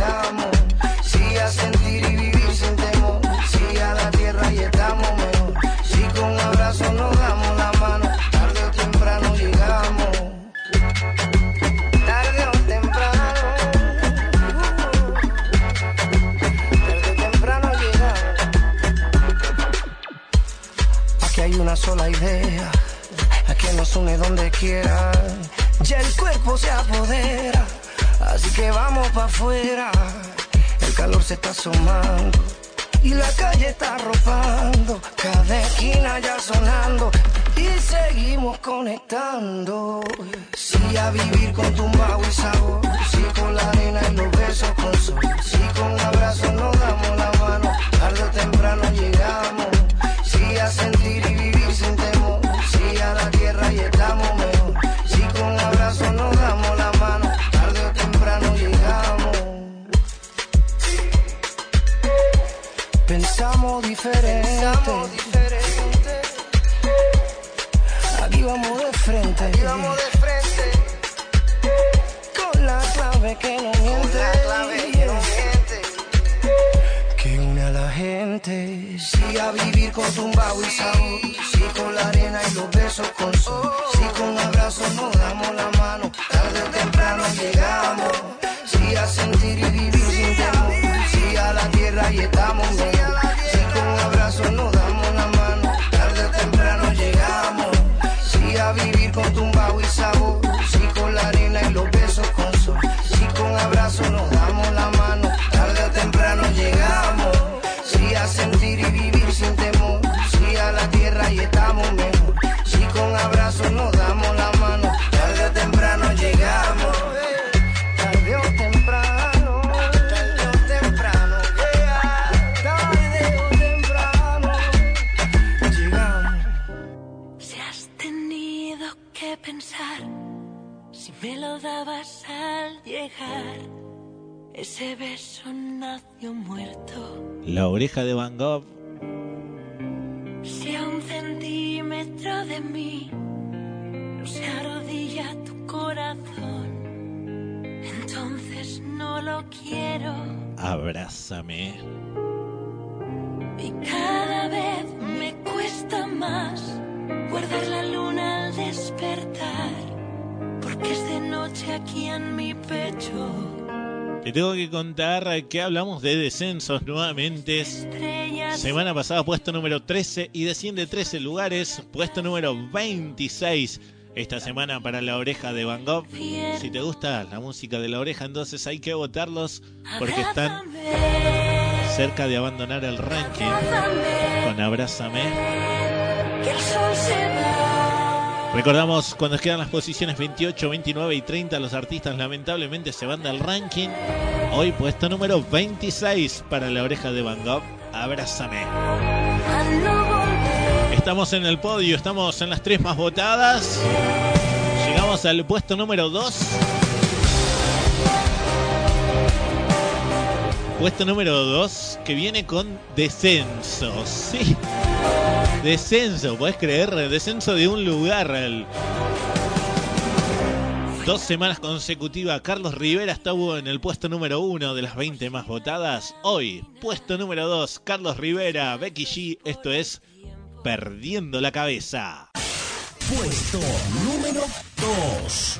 Sola idea, la que nos une donde quiera. Ya el cuerpo se apodera, así que vamos para afuera. El calor se está asomando y la calle está arropando. Cada esquina ya sonando y seguimos conectando. Sí a vivir con tumbao y sabor, sí con la arena y los besos con sol. Sí con abrazos nos damos la mano, tarde o temprano llegamos. Pensamos diferente. Aquí vamos de frente. Con la clave que no miente. Que une a la gente. Sí a vivir con tumbao y sabor. Sí con la arena y los besos con sol. Sí con abrazos nos damos la mano. Tarde o temprano llegamos. Sí a sentir y vivir sin temor. Sí a la tierra y estamos. Sí con tumbao y sabor. Sí con la arena y los besos con sol. Sí con abrazos nos damos la mano. Tarde o temprano llegamos. Sí a sentir y vivir sin temor. Sí a la tierra y estamos dabas al llegar, ese beso nació muerto. La oreja de Van Gogh. Si a un centímetro de mí no se arrodilla tu corazón, entonces no lo quiero. Abrázame. Y cada vez me cuesta más guardar la luna noche aquí en mi pecho. Te tengo que contar que hablamos de descensos nuevamente. Estrellas Semana pasada puesto número 13 y desciende 13 lugares. Puesto número 26 esta semana para la oreja de Van Gogh. Si te gusta la música de la oreja, entonces hay que votarlos porque están cerca de abandonar el ranking con Abrázame. que el sol se va. Recordamos cuando quedan las posiciones 28, 29 y 30, los artistas lamentablemente se van del ranking. Hoy puesto número 26 para la oreja de Van Gogh, Abrázame. Estamos en el podio, estamos en las tres más votadas. Llegamos al puesto número 2. Puesto número 2 que viene con descenso. Sí. Descenso, ¿puedes creer? Descenso de un lugar. Dos semanas consecutivas, Carlos Rivera estuvo en el puesto número uno de las 20 más votadas. Hoy, puesto número 2, Carlos Rivera, Becky G. Esto es Perdiendo la Cabeza. Puesto número 2.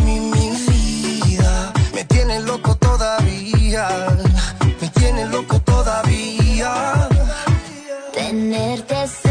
Tenerte cerca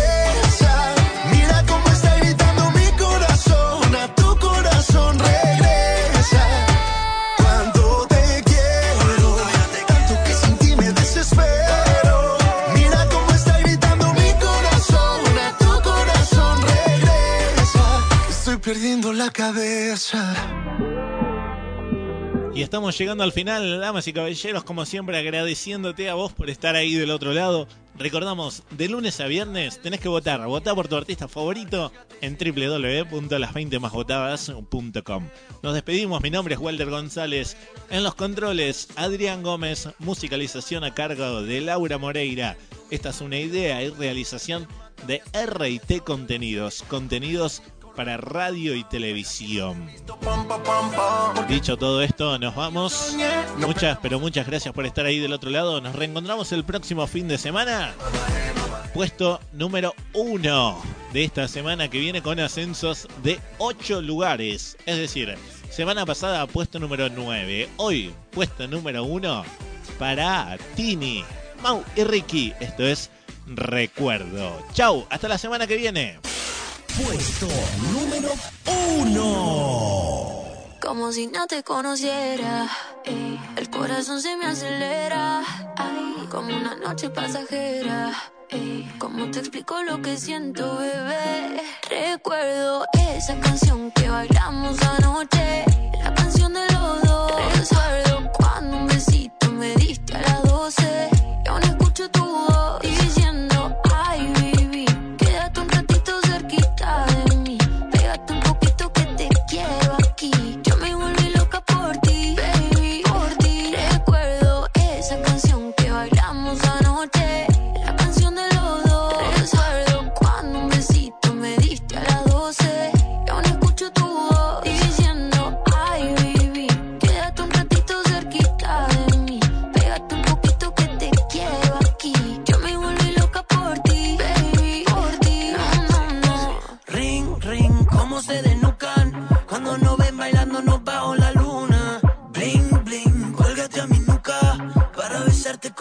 Perdiendo la cabeza. Y estamos llegando al final, damas y caballeros, como siempre agradeciéndote a vos por estar ahí del otro lado. Recordamos, de lunes a viernes tenés que votar. Votá por tu artista favorito en www.las20másvotadas.com. Nos despedimos, mi nombre es Walter González. En los controles, Adrián Gómez, musicalización a cargo de Laura Moreira. Esta es una idea y realización de RT Contenidos. Contenidos para radio y televisión. Dicho todo esto, nos vamos. Muchas, pero muchas gracias por estar ahí del otro lado. Nos reencontramos el próximo fin de semana. Puesto número uno de esta semana que viene con ascensos de 8 lugares. Es decir, semana pasada puesto número 9. Hoy puesto número uno para Tini, Mau y Ricky. Esto es Recuerdo. Chau, hasta la semana que viene. Puesto número 1. Como si no te conociera, el corazón se me acelera, ay, como una noche pasajera. ey, ¿Cómo te explico lo que siento, bebé? Recuerdo esa canción que bailamos anoche, la canción de los dos. Recuerdo cuando un besito me diste a las 12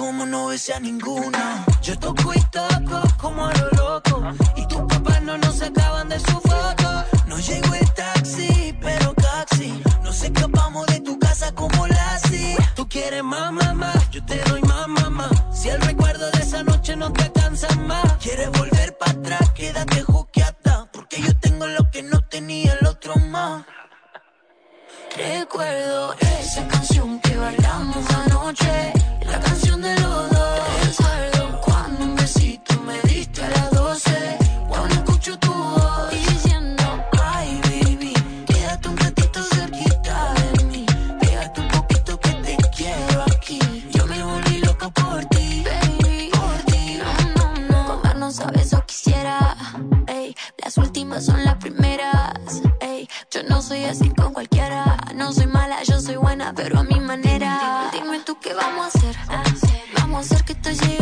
como no besé a ninguna. Yo toco y toco como a lo loco. Y tus papás no nos sacaban de su foto. No llegó el taxi, pero taxi. Nos escapamos de tu casa como Lassie. Tú quieres más, mamá, yo te doy más, mamá. Si el recuerdo de esa noche no te cansa más. Quieres volver para atrás, quédate juqueata. Porque yo tengo lo que no tenía el otro más. Recuerdo esa canción que bailamos anoche, soy así con cualquiera, no soy mala, yo soy buena, pero a mi manera. Dime tú qué vamos a hacer, vamos a hacer que te llegue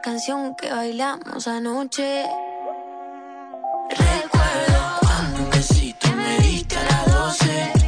canción que bailamos anoche. Recuerdo cuando un besito me diste a las 12.